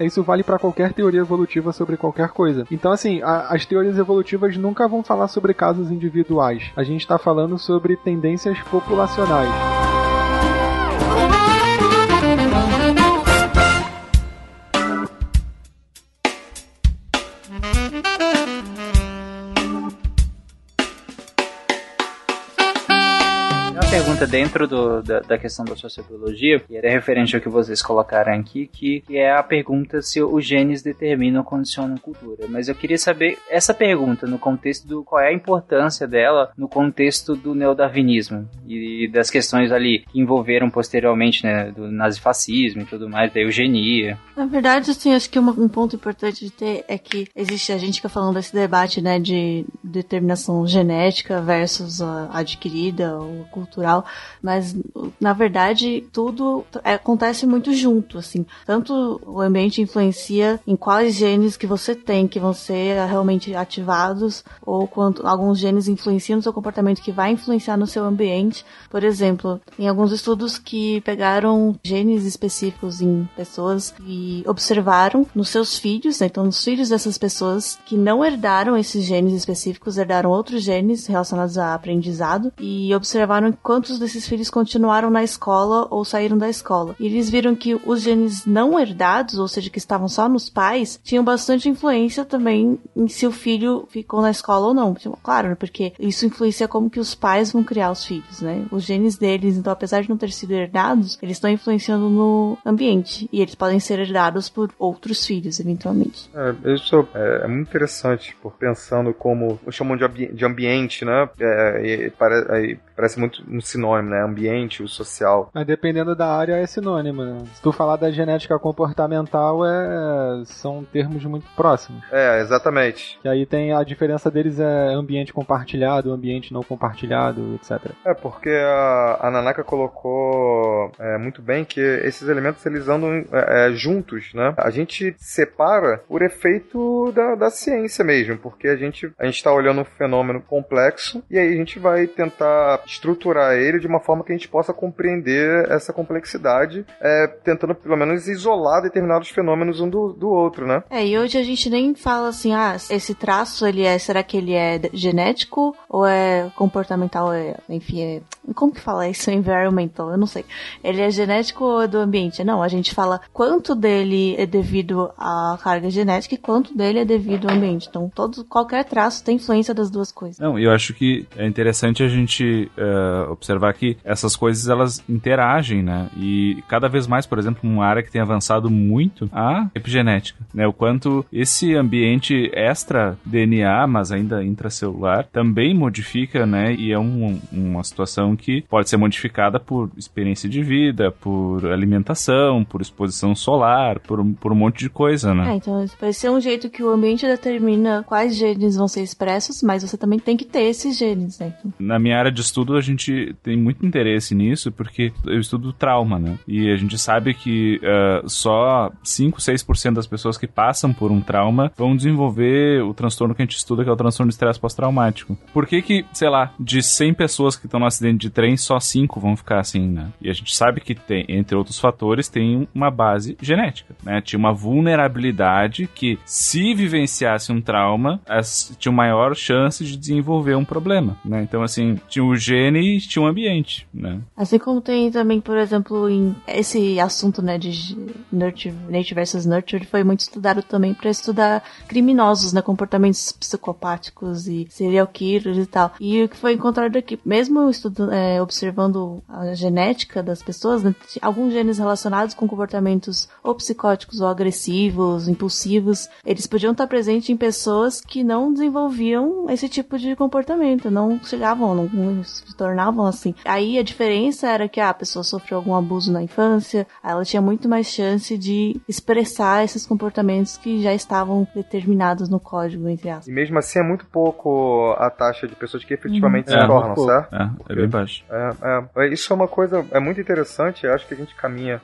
isso vale para qualquer teoria evolutiva sobre qualquer coisa. Então, assim, a, as teorias evolutivas nunca vão falar sobre casos individuais a gente está falando sobre tendências populacionais. Pergunta dentro do, da, da, questão da sociobiologia, e era referente ao que vocês colocaram aqui, que, que é a pergunta se os genes determinam ou condicionam cultura. Mas eu queria saber essa pergunta no contexto do qual é a importância dela no contexto do neodarwinismo e das questões ali que envolveram posteriormente, né, do nazifascismo e tudo mais, da eugenia. Na verdade, assim, acho que uma, um ponto importante de ter é que existe a gente fica falando desse debate, né, de determinação genética versus adquirida ou cultural, Mas, na verdade, tudo é, acontece muito junto, assim. Tanto o ambiente influencia em quais genes que você tem, que vão ser realmente ativados, ou quanto alguns genes influenciam no seu comportamento, que vai influenciar no seu ambiente. Por exemplo, em alguns estudos que pegaram genes específicos em pessoas e observaram nos seus filhos, né, então nos filhos dessas pessoas que não herdaram esses genes específicos, herdaram outros genes relacionados a aprendizado e observaram quantos desses filhos continuaram na escola ou saíram da escola. E eles viram que os genes não herdados, ou seja, que estavam só nos pais, tinham bastante influência também em se o filho ficou na escola ou não. Tipo, claro, né, porque isso influencia como que os pais vão criar os filhos, né? Os genes deles, então apesar de não ter sido herdados, eles estão influenciando no ambiente e eles podem ser herdados por outros filhos, eventualmente. É, isso é, é muito interessante, por pensando como chamam de, ambi de ambiente, né? É, pare, parece muito um sinônimo, né? Ambiente, o social. Mas dependendo da área é sinônimo, né? Se tu falar da genética comportamental, é, são termos muito próximos. É, exatamente. E aí tem a diferença deles é ambiente compartilhado, ambiente não compartilhado, etc. É, porque a, a Nanaka colocou é, muito bem que esses elementos eles andam é, é juntos, né? A gente separa por efeito da, da ciência mesmo, porque a gente a gente está olhando um fenômeno complexo e aí a gente vai tentar estruturar ele de uma forma que a gente possa compreender essa complexidade, é, tentando pelo menos isolar determinados fenômenos um do, do outro, né? É, e hoje a gente nem fala assim, ah, esse traço ele é, será que ele é genético ou é comportamental, é, enfim, é, como que fala isso? [laughs] Environmental, eu não sei. Ele é genético ou é do ambiente? Não, a gente fala quanto dele é devido à carga genética e quanto dele é devido ao ambiente. Então, todo, qualquer traço tem influência das duas coisas. Não, eu acho que é interessante a gente uh, observar que essas coisas elas interagem, né? E cada vez mais, por exemplo, uma área que tem avançado muito a epigenética, né? O quanto esse ambiente extra DNA, mas ainda intracelular, também modifica, né? E é um, uma situação que pode ser modificada por experiência de vida, por alimentação, por exposição solar, por, por um monte de coisa, né? É, então vai ser um jeito que o ambiente determina quais genes vão ser expressos, mas você também tem que ter esses genes, né? Na minha área de estudo, a gente tem muito interesse nisso, porque eu estudo trauma, né? E a gente sabe que uh, só 5, 6% das pessoas que passam por um trauma vão desenvolver o transtorno que a gente estuda, que é o transtorno de estresse pós-traumático. Por que que, sei lá, de 100 pessoas que estão no acidente de trem, só 5 vão ficar assim, né? E a gente sabe que tem, entre outros fatores, tem uma base genética, né? Tinha uma vulnerabilidade que, se vivenciasse um trauma, as, tinha maior chance de desenvolver um problema, né? Então, assim, tinha o gene e tinha o ambiente, né? Assim como tem também, por exemplo, em esse assunto, né, de nurture, nature versus nurture, foi muito estudado também para estudar criminosos, né, comportamentos psicopáticos e serial killers e tal. E o que foi encontrado aqui, mesmo estudo, é, observando a genética das pessoas, né, alguns genes relacionados com comportamentos ou psicóticos ou agressivos, impulsivos, eles podiam estar presentes em pessoas que não desenvolviam esse tipo de comportamento, não chegavam, não se tornavam assim. Aí a diferença era que ah, a pessoa sofreu algum abuso na infância, ela tinha muito mais chance de expressar esses comportamentos que já estavam determinados no código, entre aspas. E mesmo assim é muito pouco a taxa de pessoas que efetivamente uhum. se é, tornam, certo? É, é bem baixo. É, é, isso é uma coisa é muito interessante, acho que a gente caminha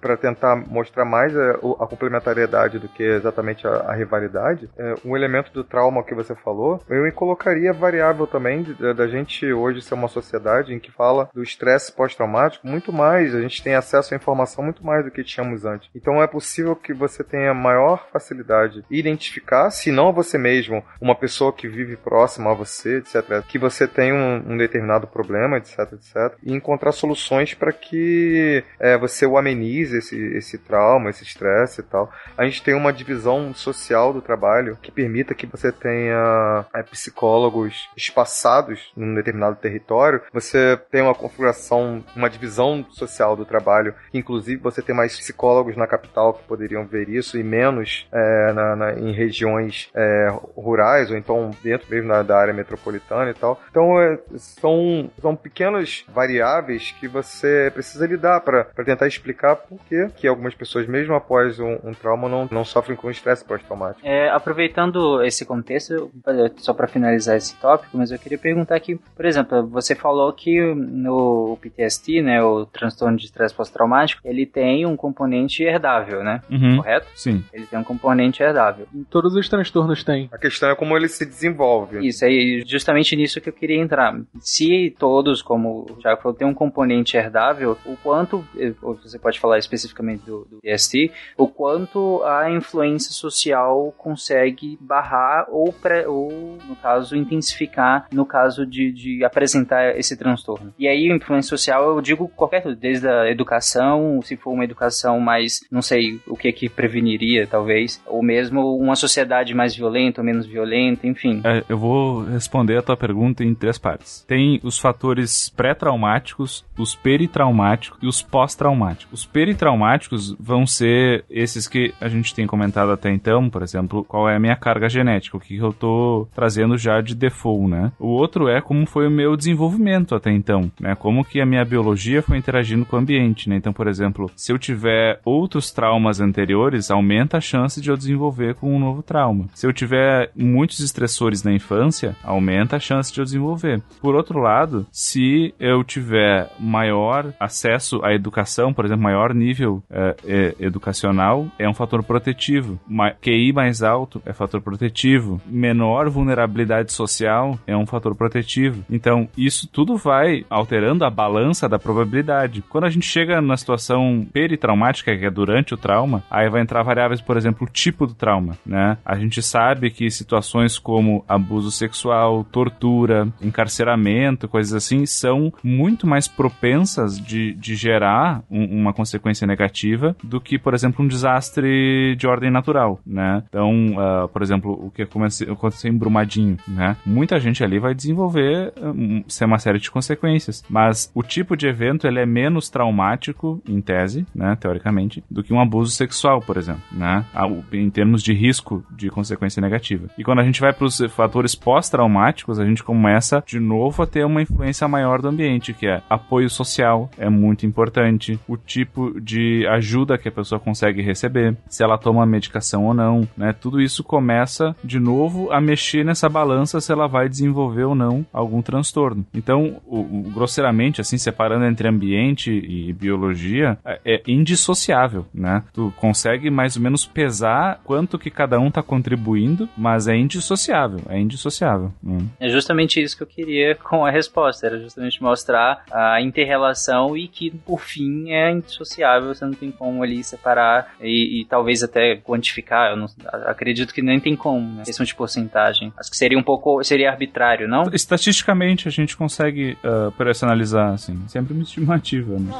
para tentar mostrar mais a, a, complementariedade do que exatamente a, a rivalidade. É, um elemento do trauma que você falou, eu colocaria variável também da gente hoje ser uma sociedade em que fala do estresse pós-traumático muito mais, a gente tem acesso à informação muito mais do que tínhamos antes. Então é possível que você tenha maior facilidade em identificar, se não você mesmo, uma pessoa que vive próxima a você, etc., que você tem um, um determinado problema, etc, etc, e encontrar soluções para que é, você o amenize esse, esse trauma, esse estresse e tal. A gente tem uma divisão social do trabalho que permita que você tenha é, psicólogos espaçados num determinado território. Você tem uma configuração, uma divisão social do trabalho, que inclusive você tem mais psicólogos na capital que poderiam ver isso e menos é, na, na, em regiões é, rurais ou então dentro mesmo da, área metropolitana e tal. Então é, são são, são pequenas variáveis que você precisa lidar para tentar explicar por que que algumas pessoas, mesmo após um, um trauma, não, não sofrem com estresse pós-traumático. É, aproveitando esse contexto, só para finalizar esse tópico, mas eu queria perguntar aqui, por exemplo, você falou que no PTSD, né, o transtorno de estresse pós-traumático, ele tem um componente herdável, né? Uhum. Correto? Sim. Ele tem um componente herdável. Todos os transtornos têm. A questão é como ele se desenvolve. Isso aí, justamente nisso que eu queria entrar. Se todos, como o Thiago falou, tem um componente herdável, o quanto, ou você pode falar especificamente do, do PTSD, o quanto a influência social consegue barrar ou, pré, ou no caso, intensificar no caso de, de apresentar esse transtorno. E aí, influência social, eu digo qualquer coisa, desde a educação, se for uma educação mais, não sei o que que preveniria, talvez, ou mesmo uma sociedade mais violenta ou menos violenta, enfim. É, eu vou responder a tua pergunta em três partes. Tem os fatores pré-traumáticos, os peritraumáticos e os pós-traumáticos. Os peritraumáticos vão ser esses que a gente tem comentado até então, por exemplo, qual é a minha carga genética, o que eu tô trazendo já de default, né? O outro é como foi o meu desenvolvimento até então, né? Como que a minha biologia foi interagindo com o ambiente, né? Então, por exemplo, se eu tiver outros traumas anteriores, aumenta a chance de eu desenvolver com um novo trauma. Se eu tiver muitos estressores na infância, aumenta a chance de eu desenvolver. Por outro lado, se eu tiver maior acesso à educação, por exemplo, maior nível é, é, educacional, é um fator protetivo. Ma QI mais alto é fator protetivo. Menor vulnerabilidade social é um fator protetivo. Então, isso tudo vai alterando a balança da probabilidade. Quando a gente chega na situação peritraumática, que é durante o trauma, aí vai entrar variáveis, por exemplo, o tipo do trauma, né? A gente sabe que situações como abuso sexual, tortura, encarceramento, coisas assim, são muito mais propensas de, de gerar um, uma consequência negativa do que, por exemplo, um desastre de ordem natural, né? Então, uh, por exemplo, o que aconteceu em Brumadinho, né? Muita gente ali vai desenvolver um, uma série de consequências, mas o tipo de evento ele é menos traumático, em tese, né, teoricamente, do que um abuso sexual, por exemplo, né? Em termos de risco de consequência negativa. E quando a gente vai para os fatores pós-traumáticos, a gente começa de novo a ter uma influência maior do ambiente, que é apoio social, é muito importante, o tipo de ajuda que a pessoa consegue receber, se ela toma medicação ou não, né? Tudo isso começa de novo a mexer nessa balança se ela vai desenvolver ou não algum transtorno. Então, o, o, grosseiramente, assim, separando entre ambiente e biologia, é, é indissociável, né? Tu consegue mais ou menos pesar quanto que cada um tá contribuindo, mas é indissociável, é indissociável. Hum. É justamente isso que eu queria com a resposta, era justamente mostrar a inter-relação e que, por fim, é indissociável, você não tem como ali separar e, e talvez até quantificar, eu não, acredito que nem tem como, né? questão de porcentagem. Acho que seria um pouco, seria arbitrário, não? Estatisticamente a gente consegue uh, personalizar, assim, sempre uma [laughs] estimativa, né?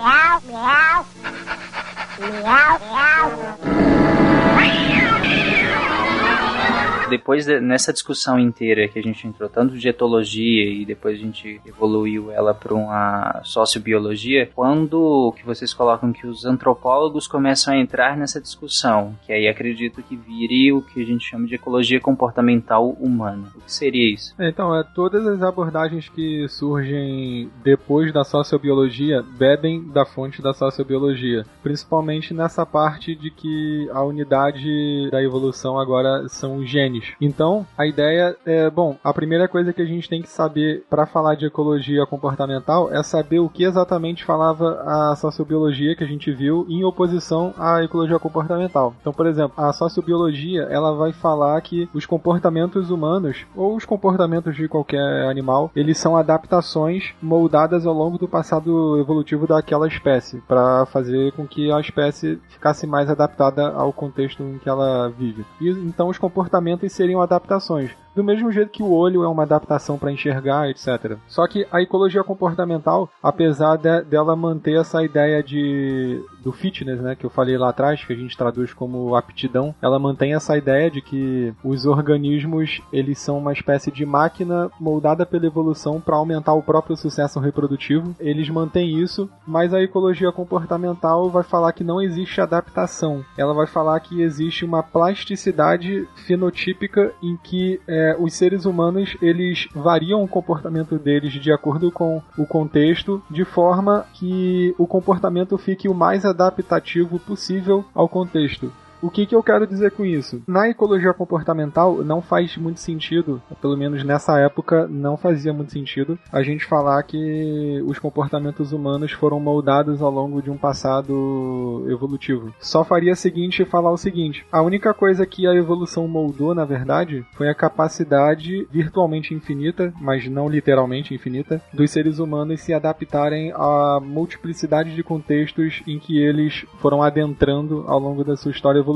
Depois de, nessa discussão inteira que a gente entrou tanto de etologia e depois a gente evoluiu ela para uma sociobiologia, quando que vocês colocam que os antropólogos começam a entrar nessa discussão, que aí acredito que vire o que a gente chama de ecologia comportamental humana. O que seria isso? Então, é, todas as abordagens que surgem depois da sociobiologia bebem da fonte da sociobiologia, principalmente nessa parte de que a unidade da evolução agora são os genes genes. Então, a ideia é, bom, a primeira coisa que a gente tem que saber para falar de ecologia comportamental é saber o que exatamente falava a sociobiologia que a gente viu em oposição à ecologia comportamental. Então, por exemplo, a sociobiologia, ela vai falar que os comportamentos humanos ou os comportamentos de qualquer animal, eles são adaptações moldadas ao longo do passado evolutivo daquela espécie, para fazer com que a espécie ficasse mais adaptada ao contexto em que ela vive. E então os comportamentos seriam adaptações. Do mesmo jeito que o olho é uma adaptação para enxergar, etc. Só que a ecologia comportamental, apesar de, dela manter essa ideia de do fitness, né, que eu falei lá atrás, que a gente traduz como aptidão, ela mantém essa ideia de que os organismos, eles são uma espécie de máquina moldada pela evolução para aumentar o próprio sucesso reprodutivo. Eles mantêm isso, mas a ecologia comportamental vai falar que não existe adaptação. Ela vai falar que existe uma plasticidade fenotípica em que é, os seres humanos eles variam o comportamento deles de acordo com o contexto, de forma que o comportamento fique o mais adaptativo possível ao contexto. O que, que eu quero dizer com isso? Na ecologia comportamental, não faz muito sentido, pelo menos nessa época, não fazia muito sentido, a gente falar que os comportamentos humanos foram moldados ao longo de um passado evolutivo. Só faria o seguinte falar o seguinte: a única coisa que a evolução moldou, na verdade, foi a capacidade virtualmente infinita, mas não literalmente infinita, dos seres humanos se adaptarem à multiplicidade de contextos em que eles foram adentrando ao longo da sua história evolutiva.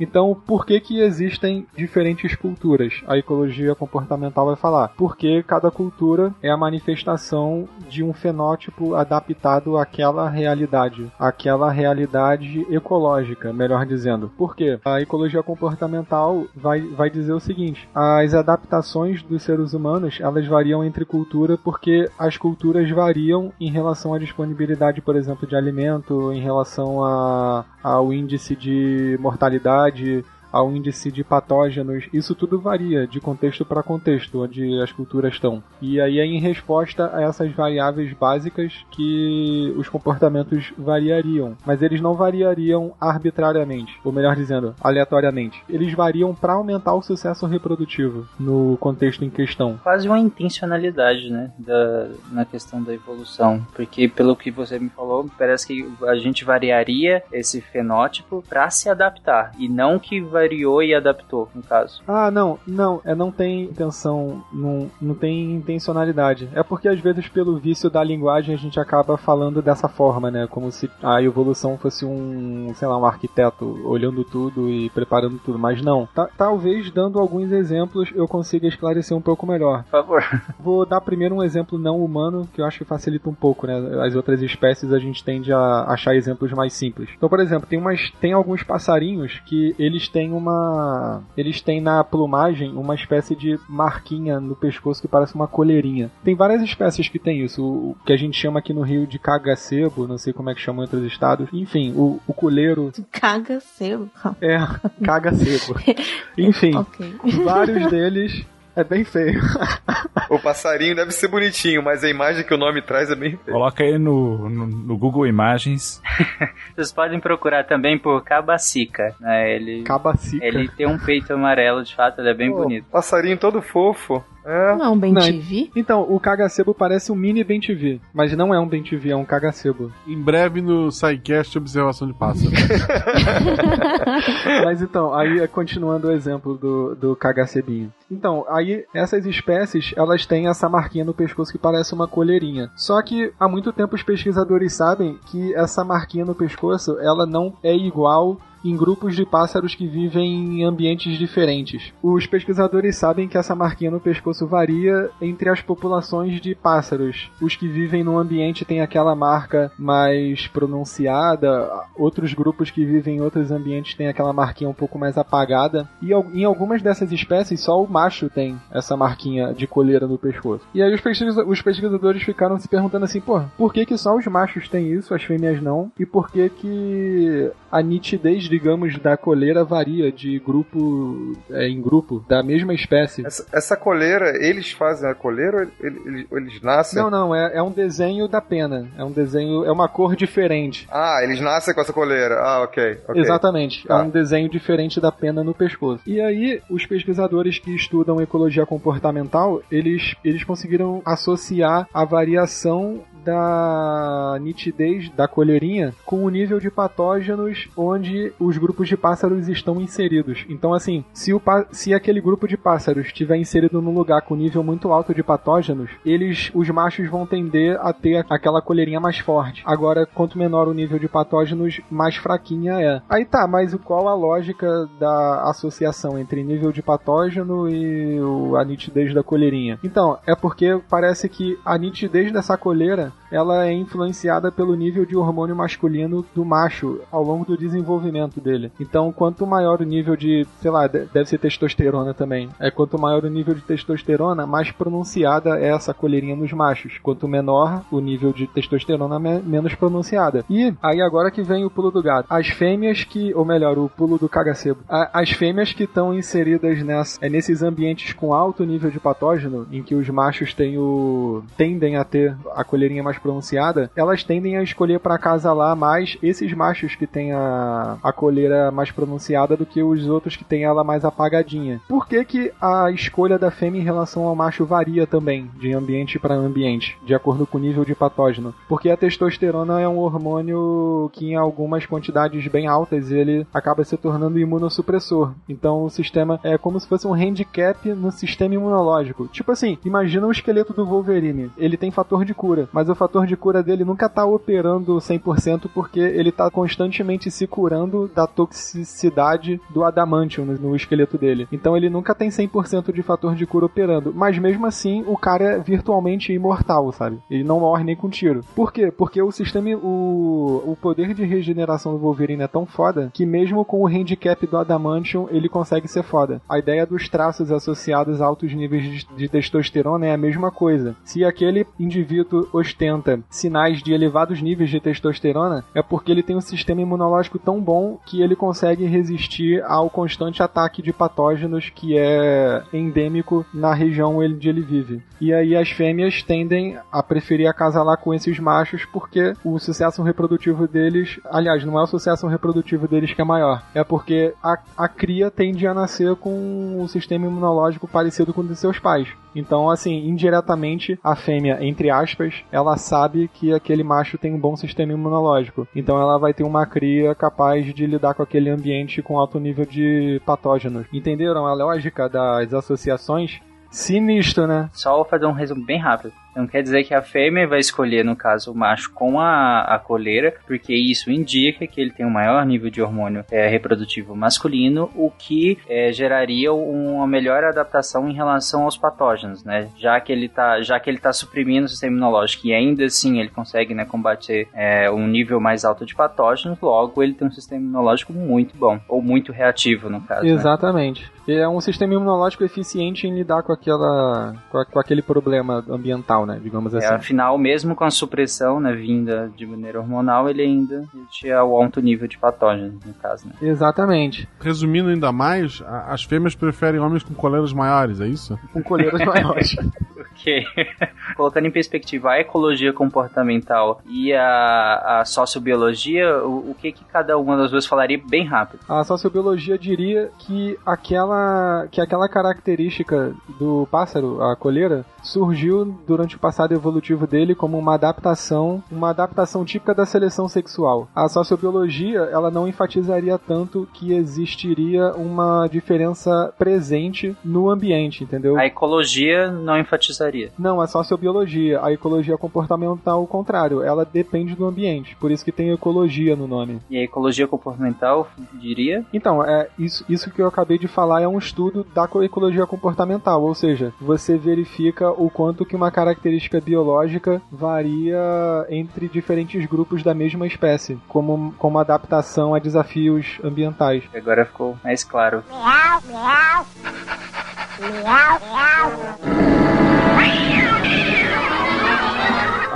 Então, por que que existem diferentes culturas? A ecologia comportamental vai falar. Porque cada cultura é a manifestação de um fenótipo adaptado àquela realidade, àquela realidade ecológica, melhor dizendo. Por quê? A ecologia comportamental vai, vai dizer o seguinte: as adaptações dos seres humanos elas variam entre cultura porque as culturas variam em relação à disponibilidade, por exemplo, de alimento, em relação a, ao índice de mortalidade, ao índice de patógenos, isso tudo varia de contexto para contexto, onde as culturas estão. E aí é em resposta a essas variáveis básicas que os comportamentos variariam, mas eles não variariam arbitrariamente, ou melhor dizendo, aleatoriamente. Eles variam para aumentar o sucesso reprodutivo no contexto em questão. Quase uma intencionalidade, né, da, na questão da evolução, porque pelo que você me falou, parece que a gente variaria esse fenótipo para se adaptar e não que variou e adaptou, no caso. Ah, não, não, é não tem intenção, não, não tem intencionalidade. É porque às vezes pelo vício da linguagem a gente acaba falando dessa forma, né? Como se a evolução fosse um, sei lá, um arquiteto olhando tudo e preparando tudo, mas não. Ta talvez dando alguns exemplos eu consiga esclarecer um pouco melhor. Por favor. [laughs] Vou dar primeiro um exemplo não humano que eu acho que facilita um pouco, né? As outras espécies a gente tende a achar exemplos mais simples. Então, por exemplo, tem umas tem alguns passarinhos que eles têm uma. Eles têm na plumagem uma espécie de marquinha no pescoço que parece uma colherinha. Tem várias espécies que tem isso. O que a gente chama aqui no Rio de cagacebo, não sei como é que chamam em outros estados. Enfim, o, o coleiro. Cagacebo. É, [laughs] cagacebo. [laughs] Enfim, ok. vários deles é bem feio. [laughs] O passarinho deve ser bonitinho, mas a imagem que o nome traz é bem feia. Coloca aí no, no, no Google Imagens. [laughs] Vocês podem procurar também por cabacica, né? Ele, Cabacica. ele tem um peito amarelo, de fato, ele é bem Pô, bonito. Passarinho todo fofo. É. Não, Não, TV. Então, o cagacebo parece um mini Ben TV, mas não é um Ben TV, é um cagacebo. Em breve no SciCast Observação de Pássaro. [laughs] Mas então, aí continuando o exemplo do, do cagacebinho. Então, aí essas espécies, elas têm essa marquinha no pescoço que parece uma colherinha. Só que há muito tempo os pesquisadores sabem que essa marquinha no pescoço, ela não é igual em grupos de pássaros que vivem em ambientes diferentes. Os pesquisadores sabem que essa marquinha no pescoço varia entre as populações de pássaros. Os que vivem num ambiente têm aquela marca mais pronunciada, outros grupos que vivem em outros ambientes têm aquela marquinha um pouco mais apagada. E em algumas dessas espécies, só o macho tem essa marquinha de coleira no pescoço. E aí os, pesquisa- os pesquisadores ficaram se perguntando assim, pô, por que que só os machos têm isso, as fêmeas não? E por que que a nitidez, digamos, da coleira varia de grupo é, em grupo, da mesma espécie? Essa, essa coleira, eles fazem a coleira ou ele- eles, eles nascem? Não, não, é, é um desenho da pena. É um desenho, é uma cor diferente. Ah, eles nascem com essa coleira. Ah, ok. ok. Exatamente. Tá. É um desenho diferente da pena no pescoço. E aí, os pesquisadores que estudam ecologia comportamental, eles, eles conseguiram associar a variação da nitidez da colherinha com o nível de patógenos onde os grupos de pássaros estão inseridos. Então, assim, se, o, se aquele grupo de pássaros estiver inserido num lugar com nível muito alto de patógenos, eles, os machos vão tender a ter aquela colherinha mais forte. Agora, quanto menor o nível de patógenos, mais fraquinha é. Aí tá, mas qual a lógica da associação entre nível de patógeno e a nitidez da colherinha? Então, é porque parece que a nitidez dessa colheira ela é influenciada pelo nível de hormônio masculino do macho ao longo do desenvolvimento dele. Então, quanto maior o nível de, sei lá, deve ser testosterona também. É quanto maior o nível de testosterona, mais pronunciada é essa colherinha nos machos. Quanto menor o nível de testosterona, menos pronunciada. E aí agora que vem o pulo do gato. As fêmeas que, ou melhor, o pulo do cagacebo. As fêmeas que estão inseridas nessa, é nesses ambientes com alto nível de patógeno, em que os machos têm o tendem a ter a colherinha mais pronunciada, elas tendem a escolher para lá mais esses machos que têm a, a colheira mais pronunciada do que os outros que têm ela mais apagadinha. Por que, que a escolha da fêmea em relação ao macho varia também, de ambiente para ambiente, de acordo com o nível de patógeno? Porque a testosterona é um hormônio que, em algumas quantidades bem altas, ele acaba se tornando imunossupressor. Então, o sistema é como se fosse um handicap no sistema imunológico. Tipo assim, imagina o esqueleto do Wolverine. Ele tem fator de cura, mas o fator de cura dele nunca tá operando 100% porque ele tá constantemente se curando da toxicidade do adamantium no, esqueleto dele. Então ele nunca tem 100% de fator de cura operando, mas mesmo assim o cara é virtualmente imortal, sabe? Ele não morre nem com tiro. Por quê? Porque o sistema, o, o poder de regeneração do Wolverine é tão foda que mesmo com o handicap do adamantium ele consegue ser foda. A ideia dos traços associados a altos níveis de, de testosterona é a mesma coisa. Se aquele indivíduo ostenta sinais de elevados níveis de testosterona, é porque ele tem um sistema imunológico tão bom que ele consegue resistir ao constante ataque de patógenos que é endêmico na região onde ele vive. E aí as fêmeas tendem a preferir acasalar com esses machos porque o sucesso reprodutivo deles, aliás, não é o sucesso reprodutivo deles que é maior, é porque a, a cria tende a nascer com um sistema imunológico parecido com o de seus pais. Então, assim, indiretamente, a fêmea, entre aspas, ela sabe que aquele macho tem um bom sistema imunológico. Então, ela vai ter uma cria capaz de lidar com aquele ambiente com alto nível de patógenos. Entenderam a lógica das associações? Sinistro, né? Só fazer um resumo bem rápido. Não quer dizer que a fêmea vai escolher, no caso, o macho com a, a coleira, porque isso indica que ele tem um maior nível de hormônio é, reprodutivo masculino, o que é, geraria uma melhor adaptação em relação aos patógenos, né? Já que ele está já que ele tá suprimindo o sistema imunológico e ainda assim ele consegue né, combater é, um nível mais alto de patógenos, logo ele tem um sistema imunológico muito bom, ou muito reativo, no caso. Né? Exatamente. Né? É um sistema imunológico eficiente em lidar com aquela com, a, com aquele problema ambiental, né? Digamos é, assim. É, afinal, mesmo com a supressão, né, vinda de maneira hormonal, ele ainda tinha o alto nível de patógenos, no caso, né? Exatamente. Resumindo ainda mais, as fêmeas preferem homens com coleiras maiores, é isso? Com coleiras [laughs] maiores. ok. Colocando em perspectiva a ecologia comportamental e a, a sociobiologia, o, o, que que cada uma das duas falaria bem rápido? A sociobiologia diria que aquela, que aquela característica do pássaro, a coleira, surgiu durante o passado evolutivo dele como uma adaptação, uma adaptação típica da seleção sexual. A sociobiologia, ela não enfatizaria tanto que existiria uma diferença presente no ambiente, entendeu? A ecologia não enfatizaria. Não, a sociobiologia. A ecologia comportamental, o contrário, ela depende do ambiente, por isso que tem ecologia no nome. E a ecologia comportamental, diria? Então, é isso, isso que eu acabei de falar é um estudo da ecologia comportamental, ou seja, você verifica o quanto que uma característica biológica varia entre diferentes grupos da mesma espécie, como, como adaptação a desafios ambientais. Agora ficou mais claro.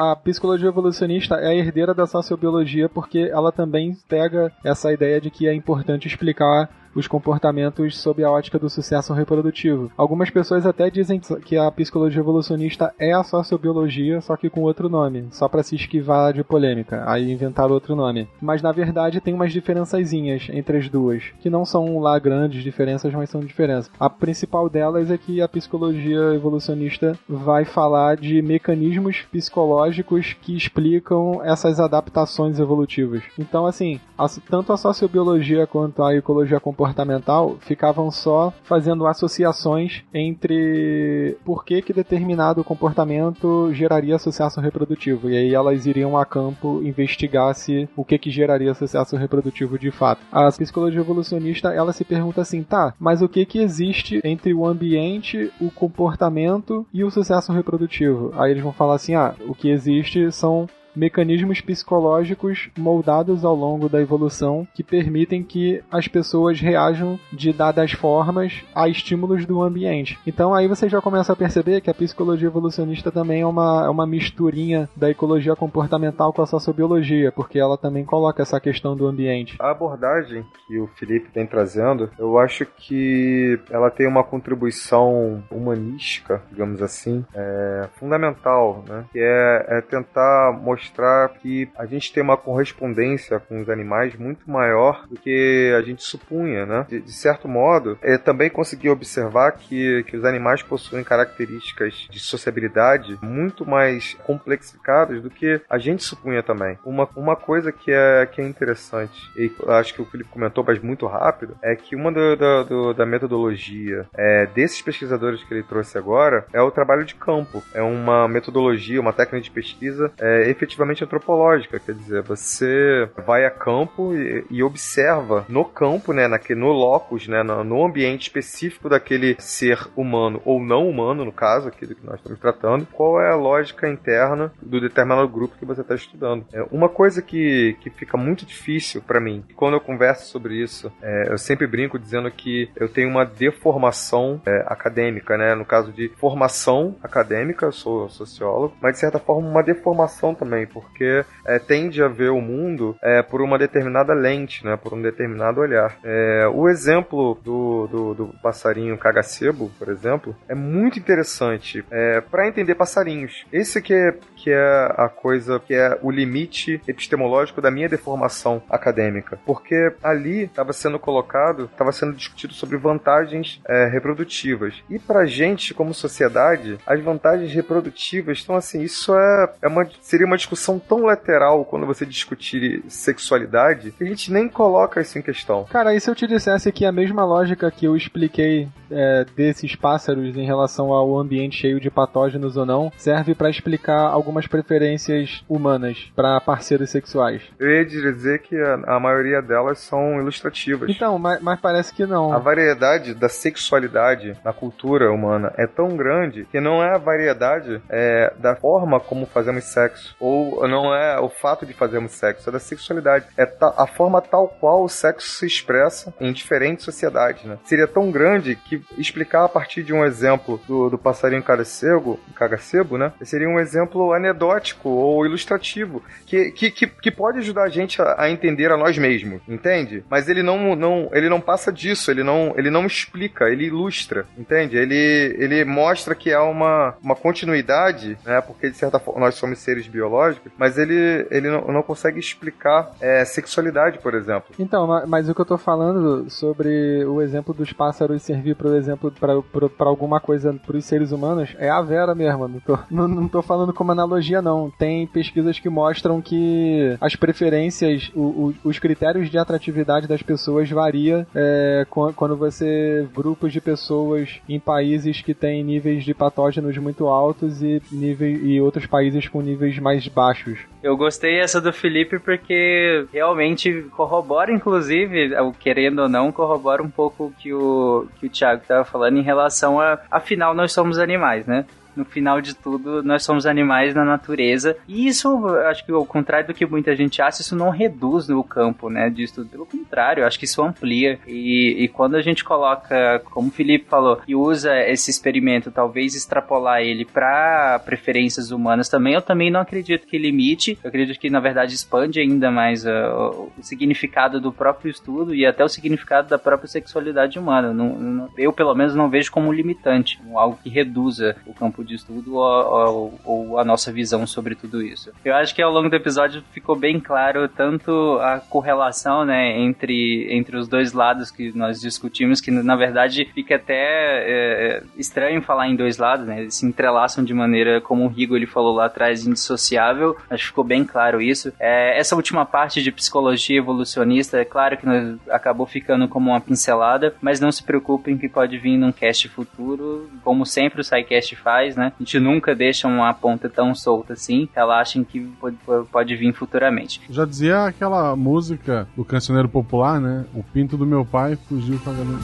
a psicologia evolucionista é a herdeira da sociobiologia porque ela também pega essa ideia de que é importante explicar os comportamentos sob a ótica do sucesso reprodutivo. Algumas pessoas até dizem que a psicologia evolucionista é a sociobiologia, só que com outro nome, só para se esquivar de polêmica. Aí inventaram outro nome. Mas na verdade tem umas diferençazinhas entre as duas, que não são lá grandes diferenças, mas são diferenças. A principal delas é que a psicologia evolucionista vai falar de mecanismos psicológicos que explicam essas adaptações evolutivas. Então, assim, tanto a sociobiologia quanto a ecologia comportamental comportamental ficavam só fazendo associações entre por que, que determinado comportamento geraria sucesso reprodutivo. E aí elas iriam a campo investigar se o que, que geraria sucesso reprodutivo de fato. A psicologia evolucionista ela se pergunta assim, tá, mas o que, que existe entre o ambiente, o comportamento e o sucesso reprodutivo? Aí eles vão falar assim, ah, o que existe são mecanismos psicológicos moldados ao longo da evolução que permitem que as pessoas reajam de dadas formas a estímulos do ambiente. Então aí você já começa a perceber que a psicologia evolucionista também é uma, é uma misturinha da ecologia comportamental com a sociobiologia, porque ela também coloca essa questão do ambiente. A abordagem que o Felipe tem trazendo, eu acho que ela tem uma contribuição humanística, digamos assim, é, fundamental, né? que é, é tentar mostrar mostrar que a gente tem uma correspondência com os animais muito maior do que a gente supunha, né? De, de certo modo, é, também consegui observar que, que os animais possuem características de sociabilidade muito mais complexificadas do que a gente supunha também. Uma, uma coisa que é, que é interessante, e acho que o Felipe comentou, mas muito rápido, é que uma do, do, do, da metodologia é, desses pesquisadores que ele trouxe agora é o trabalho de campo. É uma metodologia, uma técnica de pesquisa é, efetivamente antropológica, quer dizer, você vai a campo e, e observa no campo, né, naquele, no locus, né, no, no, ambiente específico daquele ser humano ou não humano, no caso aqui do que nós estamos tratando, qual é a lógica interna do determinado grupo que você está estudando. É, uma coisa que, que fica muito difícil para mim, quando eu converso sobre isso, é, eu sempre brinco dizendo que eu tenho uma deformação é, acadêmica, né, no caso de formação acadêmica, eu sou sociólogo, mas de certa forma uma deformação também porque é, tende a ver o mundo é, por uma determinada lente, né, por um determinado olhar. É, o exemplo do, do, do, passarinho cagacebo, por exemplo, é muito interessante é, para entender passarinhos. Esse que é, que é a coisa, que é o limite epistemológico da minha deformação acadêmica, porque ali estava sendo colocado, estava sendo discutido sobre vantagens é, reprodutivas. E para gente, como sociedade, as vantagens reprodutivas estão assim, isso é, é uma, seria uma discussão tão lateral quando você discutir sexualidade que a gente nem coloca isso em questão. Cara, e se eu te dissesse que a mesma lógica que eu expliquei é, desses pássaros em relação ao ambiente cheio de patógenos ou não serve para explicar algumas preferências humanas para parceiros sexuais? Eu ia dizer que a, a maioria delas são ilustrativas. Então, mas, mas parece que não. A variedade da sexualidade na cultura humana é tão grande que não é a variedade é, da forma como fazemos sexo ou não é o fato de fazermos sexo, é da sexualidade. É a forma tal qual o sexo se expressa em diferentes sociedades, né? Seria tão grande que explicar a partir de um exemplo do, do passarinho cagacebo, cagacebo, né? Seria um exemplo anedótico ou ilustrativo que, que, que, que pode ajudar a gente a, a, entender a nós mesmos, entende? Mas ele não, não, ele não passa disso, ele não, ele não explica, ele ilustra, entende? Ele, ele mostra que há uma, uma continuidade, né? Porque de certa forma nós somos seres biológicos mas ele, ele não, não consegue explicar é, sexualidade, por exemplo. Então, mas o que eu tô falando sobre o exemplo dos pássaros servir, por exemplo, para alguma coisa para os seres humanos, é a Vera mesmo. Não tô, não, não tô falando como analogia, não. Tem pesquisas que mostram que as preferências, o, o, os critérios de atratividade das pessoas varia é, quando você grupos de pessoas em países que têm níveis de patógenos muito altos e e outros países com níveis mais mais baixos. Eu gostei essa do Felipe porque realmente corrobora, inclusive, querendo ou não, corrobora um pouco o que o, que o Thiago estava falando em relação a, afinal, nós somos animais, né? No final de tudo, nós somos animais na natureza. E isso, acho que ao contrário do que muita gente acha, isso não reduz o campo, né, disso Pelo contrário, acho que isso amplia. E, e quando a gente coloca, como o Felipe falou, e usa esse experimento, talvez extrapolar ele para preferências humanas também, eu também não acredito que limite. Eu acredito que, na verdade, expande ainda mais uh, o significado do próprio estudo e até o significado da própria sexualidade humana. Não, não, eu, pelo menos, não vejo como limitante, como algo que reduza o campo campo de estudo ou, ou, ou, a nossa visão sobre tudo isso. Eu acho que ao longo do episódio ficou bem claro tanto a correlação né, entre, entre os dois lados que nós discutimos, que na verdade fica até é, estranho falar em dois lados, né? Eles se entrelaçam de maneira, como o Rigo ele falou lá atrás, indissociável. Acho que ficou bem claro isso. É, essa última parte de psicologia evolucionista, é claro que nós, acabou ficando como uma pincelada, mas não se preocupem que pode vir num cast futuro, como sempre o SciCast faz, né? A gente nunca deixa uma ponta tão solta assim. Relaxem que pode, pode vir futuramente. Já dizia aquela música do cancioneiro popular, né? O pinto do meu pai fugiu com a galinha.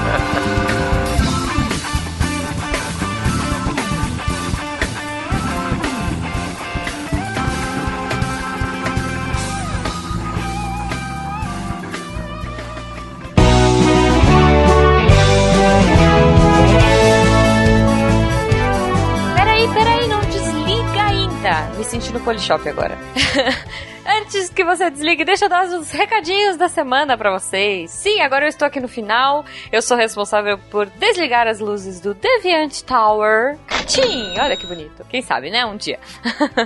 [laughs] me senti no Polishop agora. [laughs] Antes que você desligue, deixa eu dar os recadinhos da semana para vocês. Sim, agora eu estou aqui no final. Eu sou responsável por desligar as luzes do Deviant Tower. Tchim! Olha que bonito. Quem sabe, né? Um dia.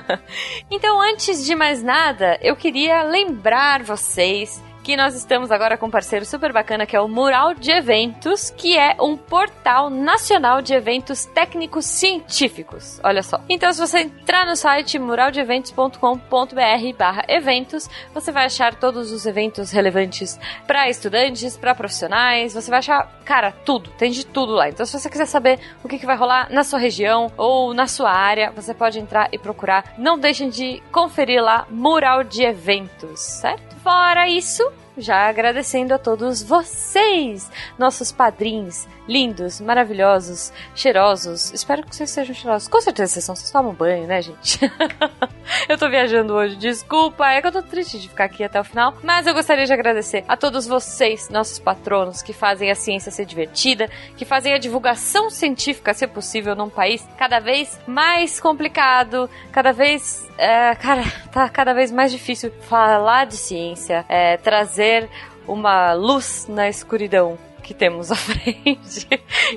[laughs] então, antes de mais nada, eu queria lembrar vocês que nós estamos agora com um parceiro super bacana que é o Mural de Eventos, que é um portal nacional de eventos técnicos científicos. Olha só. Então, se você entrar no site muraldeeventos.com.br/eventos, você vai achar todos os eventos relevantes para estudantes, para profissionais. Você vai achar, cara, tudo. Tem de tudo lá. Então, se você quiser saber o que, que vai rolar na sua região ou na sua área, você pode entrar e procurar. Não deixem de conferir lá Mural de Eventos, certo? Fora isso, já agradecendo a todos vocês, nossos padrinhos, lindos, maravilhosos, cheirosos. Espero que vocês sejam cheirosos. Com certeza vocês são, vocês tomam banho, né, gente? [laughs] eu tô viajando hoje, desculpa, é que eu tô triste de ficar aqui até o final, mas eu gostaria de agradecer a todos vocês, nossos patronos, que fazem a ciência ser divertida, que fazem a divulgação científica ser possível num país cada vez mais complicado, cada vez é, cara, tá cada vez mais difícil falar de ciência, é, trazer uma luz na escuridão que temos à [laughs] frente.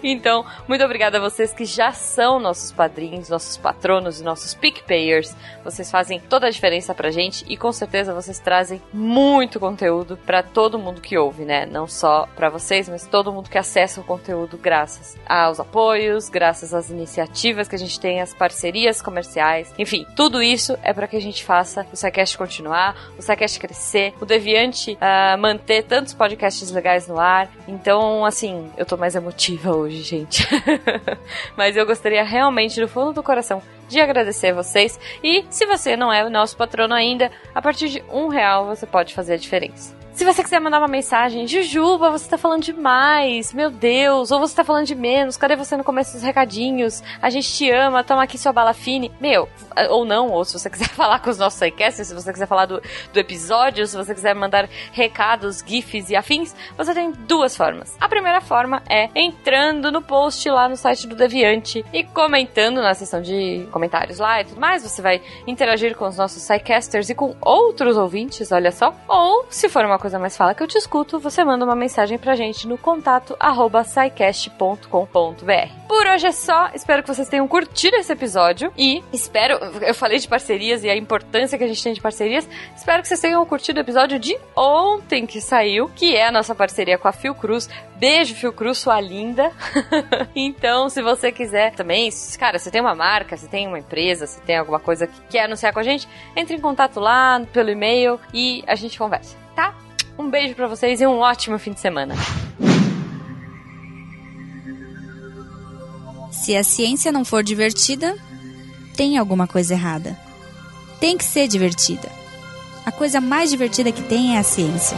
então, muito obrigada a vocês que já são nossos padrinhos, nossos patronos e nossos pick payers. Vocês fazem toda a diferença pra gente e com certeza vocês trazem muito conteúdo para todo mundo que ouve, né? Não só para vocês, mas todo mundo que acessa o conteúdo graças aos apoios, graças às iniciativas que a gente tem, as parcerias comerciais. Enfim, tudo isso é para que a gente faça o SciCast continuar, o SciCast crescer, o Deviante uh, manter tantos podcasts legais no ar. Então, então, assim, eu tô mais emotiva hoje, gente. [laughs] Mas eu gostaria realmente, do fundo do coração, de agradecer vocês. E se você não é o nosso patrono ainda, a partir de um real você pode fazer a diferença. Se você quiser mandar uma mensagem, Jujuba, você tá falando demais, meu Deus, ou você tá falando de menos, cadê você no começo dos recadinhos? A gente te ama, toma aqui sua bala fine. Meu, ou não, ou se você quiser [laughs] falar com os nossos sidecasts, se você quiser falar do, do episódio, se você quiser mandar recados, gifs e afins, você tem duas formas. A primeira forma é entrando no post lá no site do Deviante e comentando na seção de comentários lá e tudo mais. Você vai interagir com os nossos sidecasters e com outros ouvintes, olha só. Ou, se for uma coisa mais fala que eu te escuto, você manda uma mensagem pra gente no contato arroba Por hoje é só, espero que vocês tenham curtido esse episódio e espero, eu falei de parcerias e a importância que a gente tem de parcerias, espero que vocês tenham curtido o episódio de ontem que saiu, que é a nossa parceria com a Fiocruz. Beijo, Fiocruz, sua linda. [laughs] então, se você quiser também, cara, você tem uma marca, você tem uma empresa, você tem alguma coisa que quer anunciar com a gente, entre em contato lá pelo e-mail e a gente conversa, tá? Um beijo para vocês e um ótimo fim de semana. Se a ciência não for divertida, tem alguma coisa errada. Tem que ser divertida. A coisa mais divertida que tem é a ciência.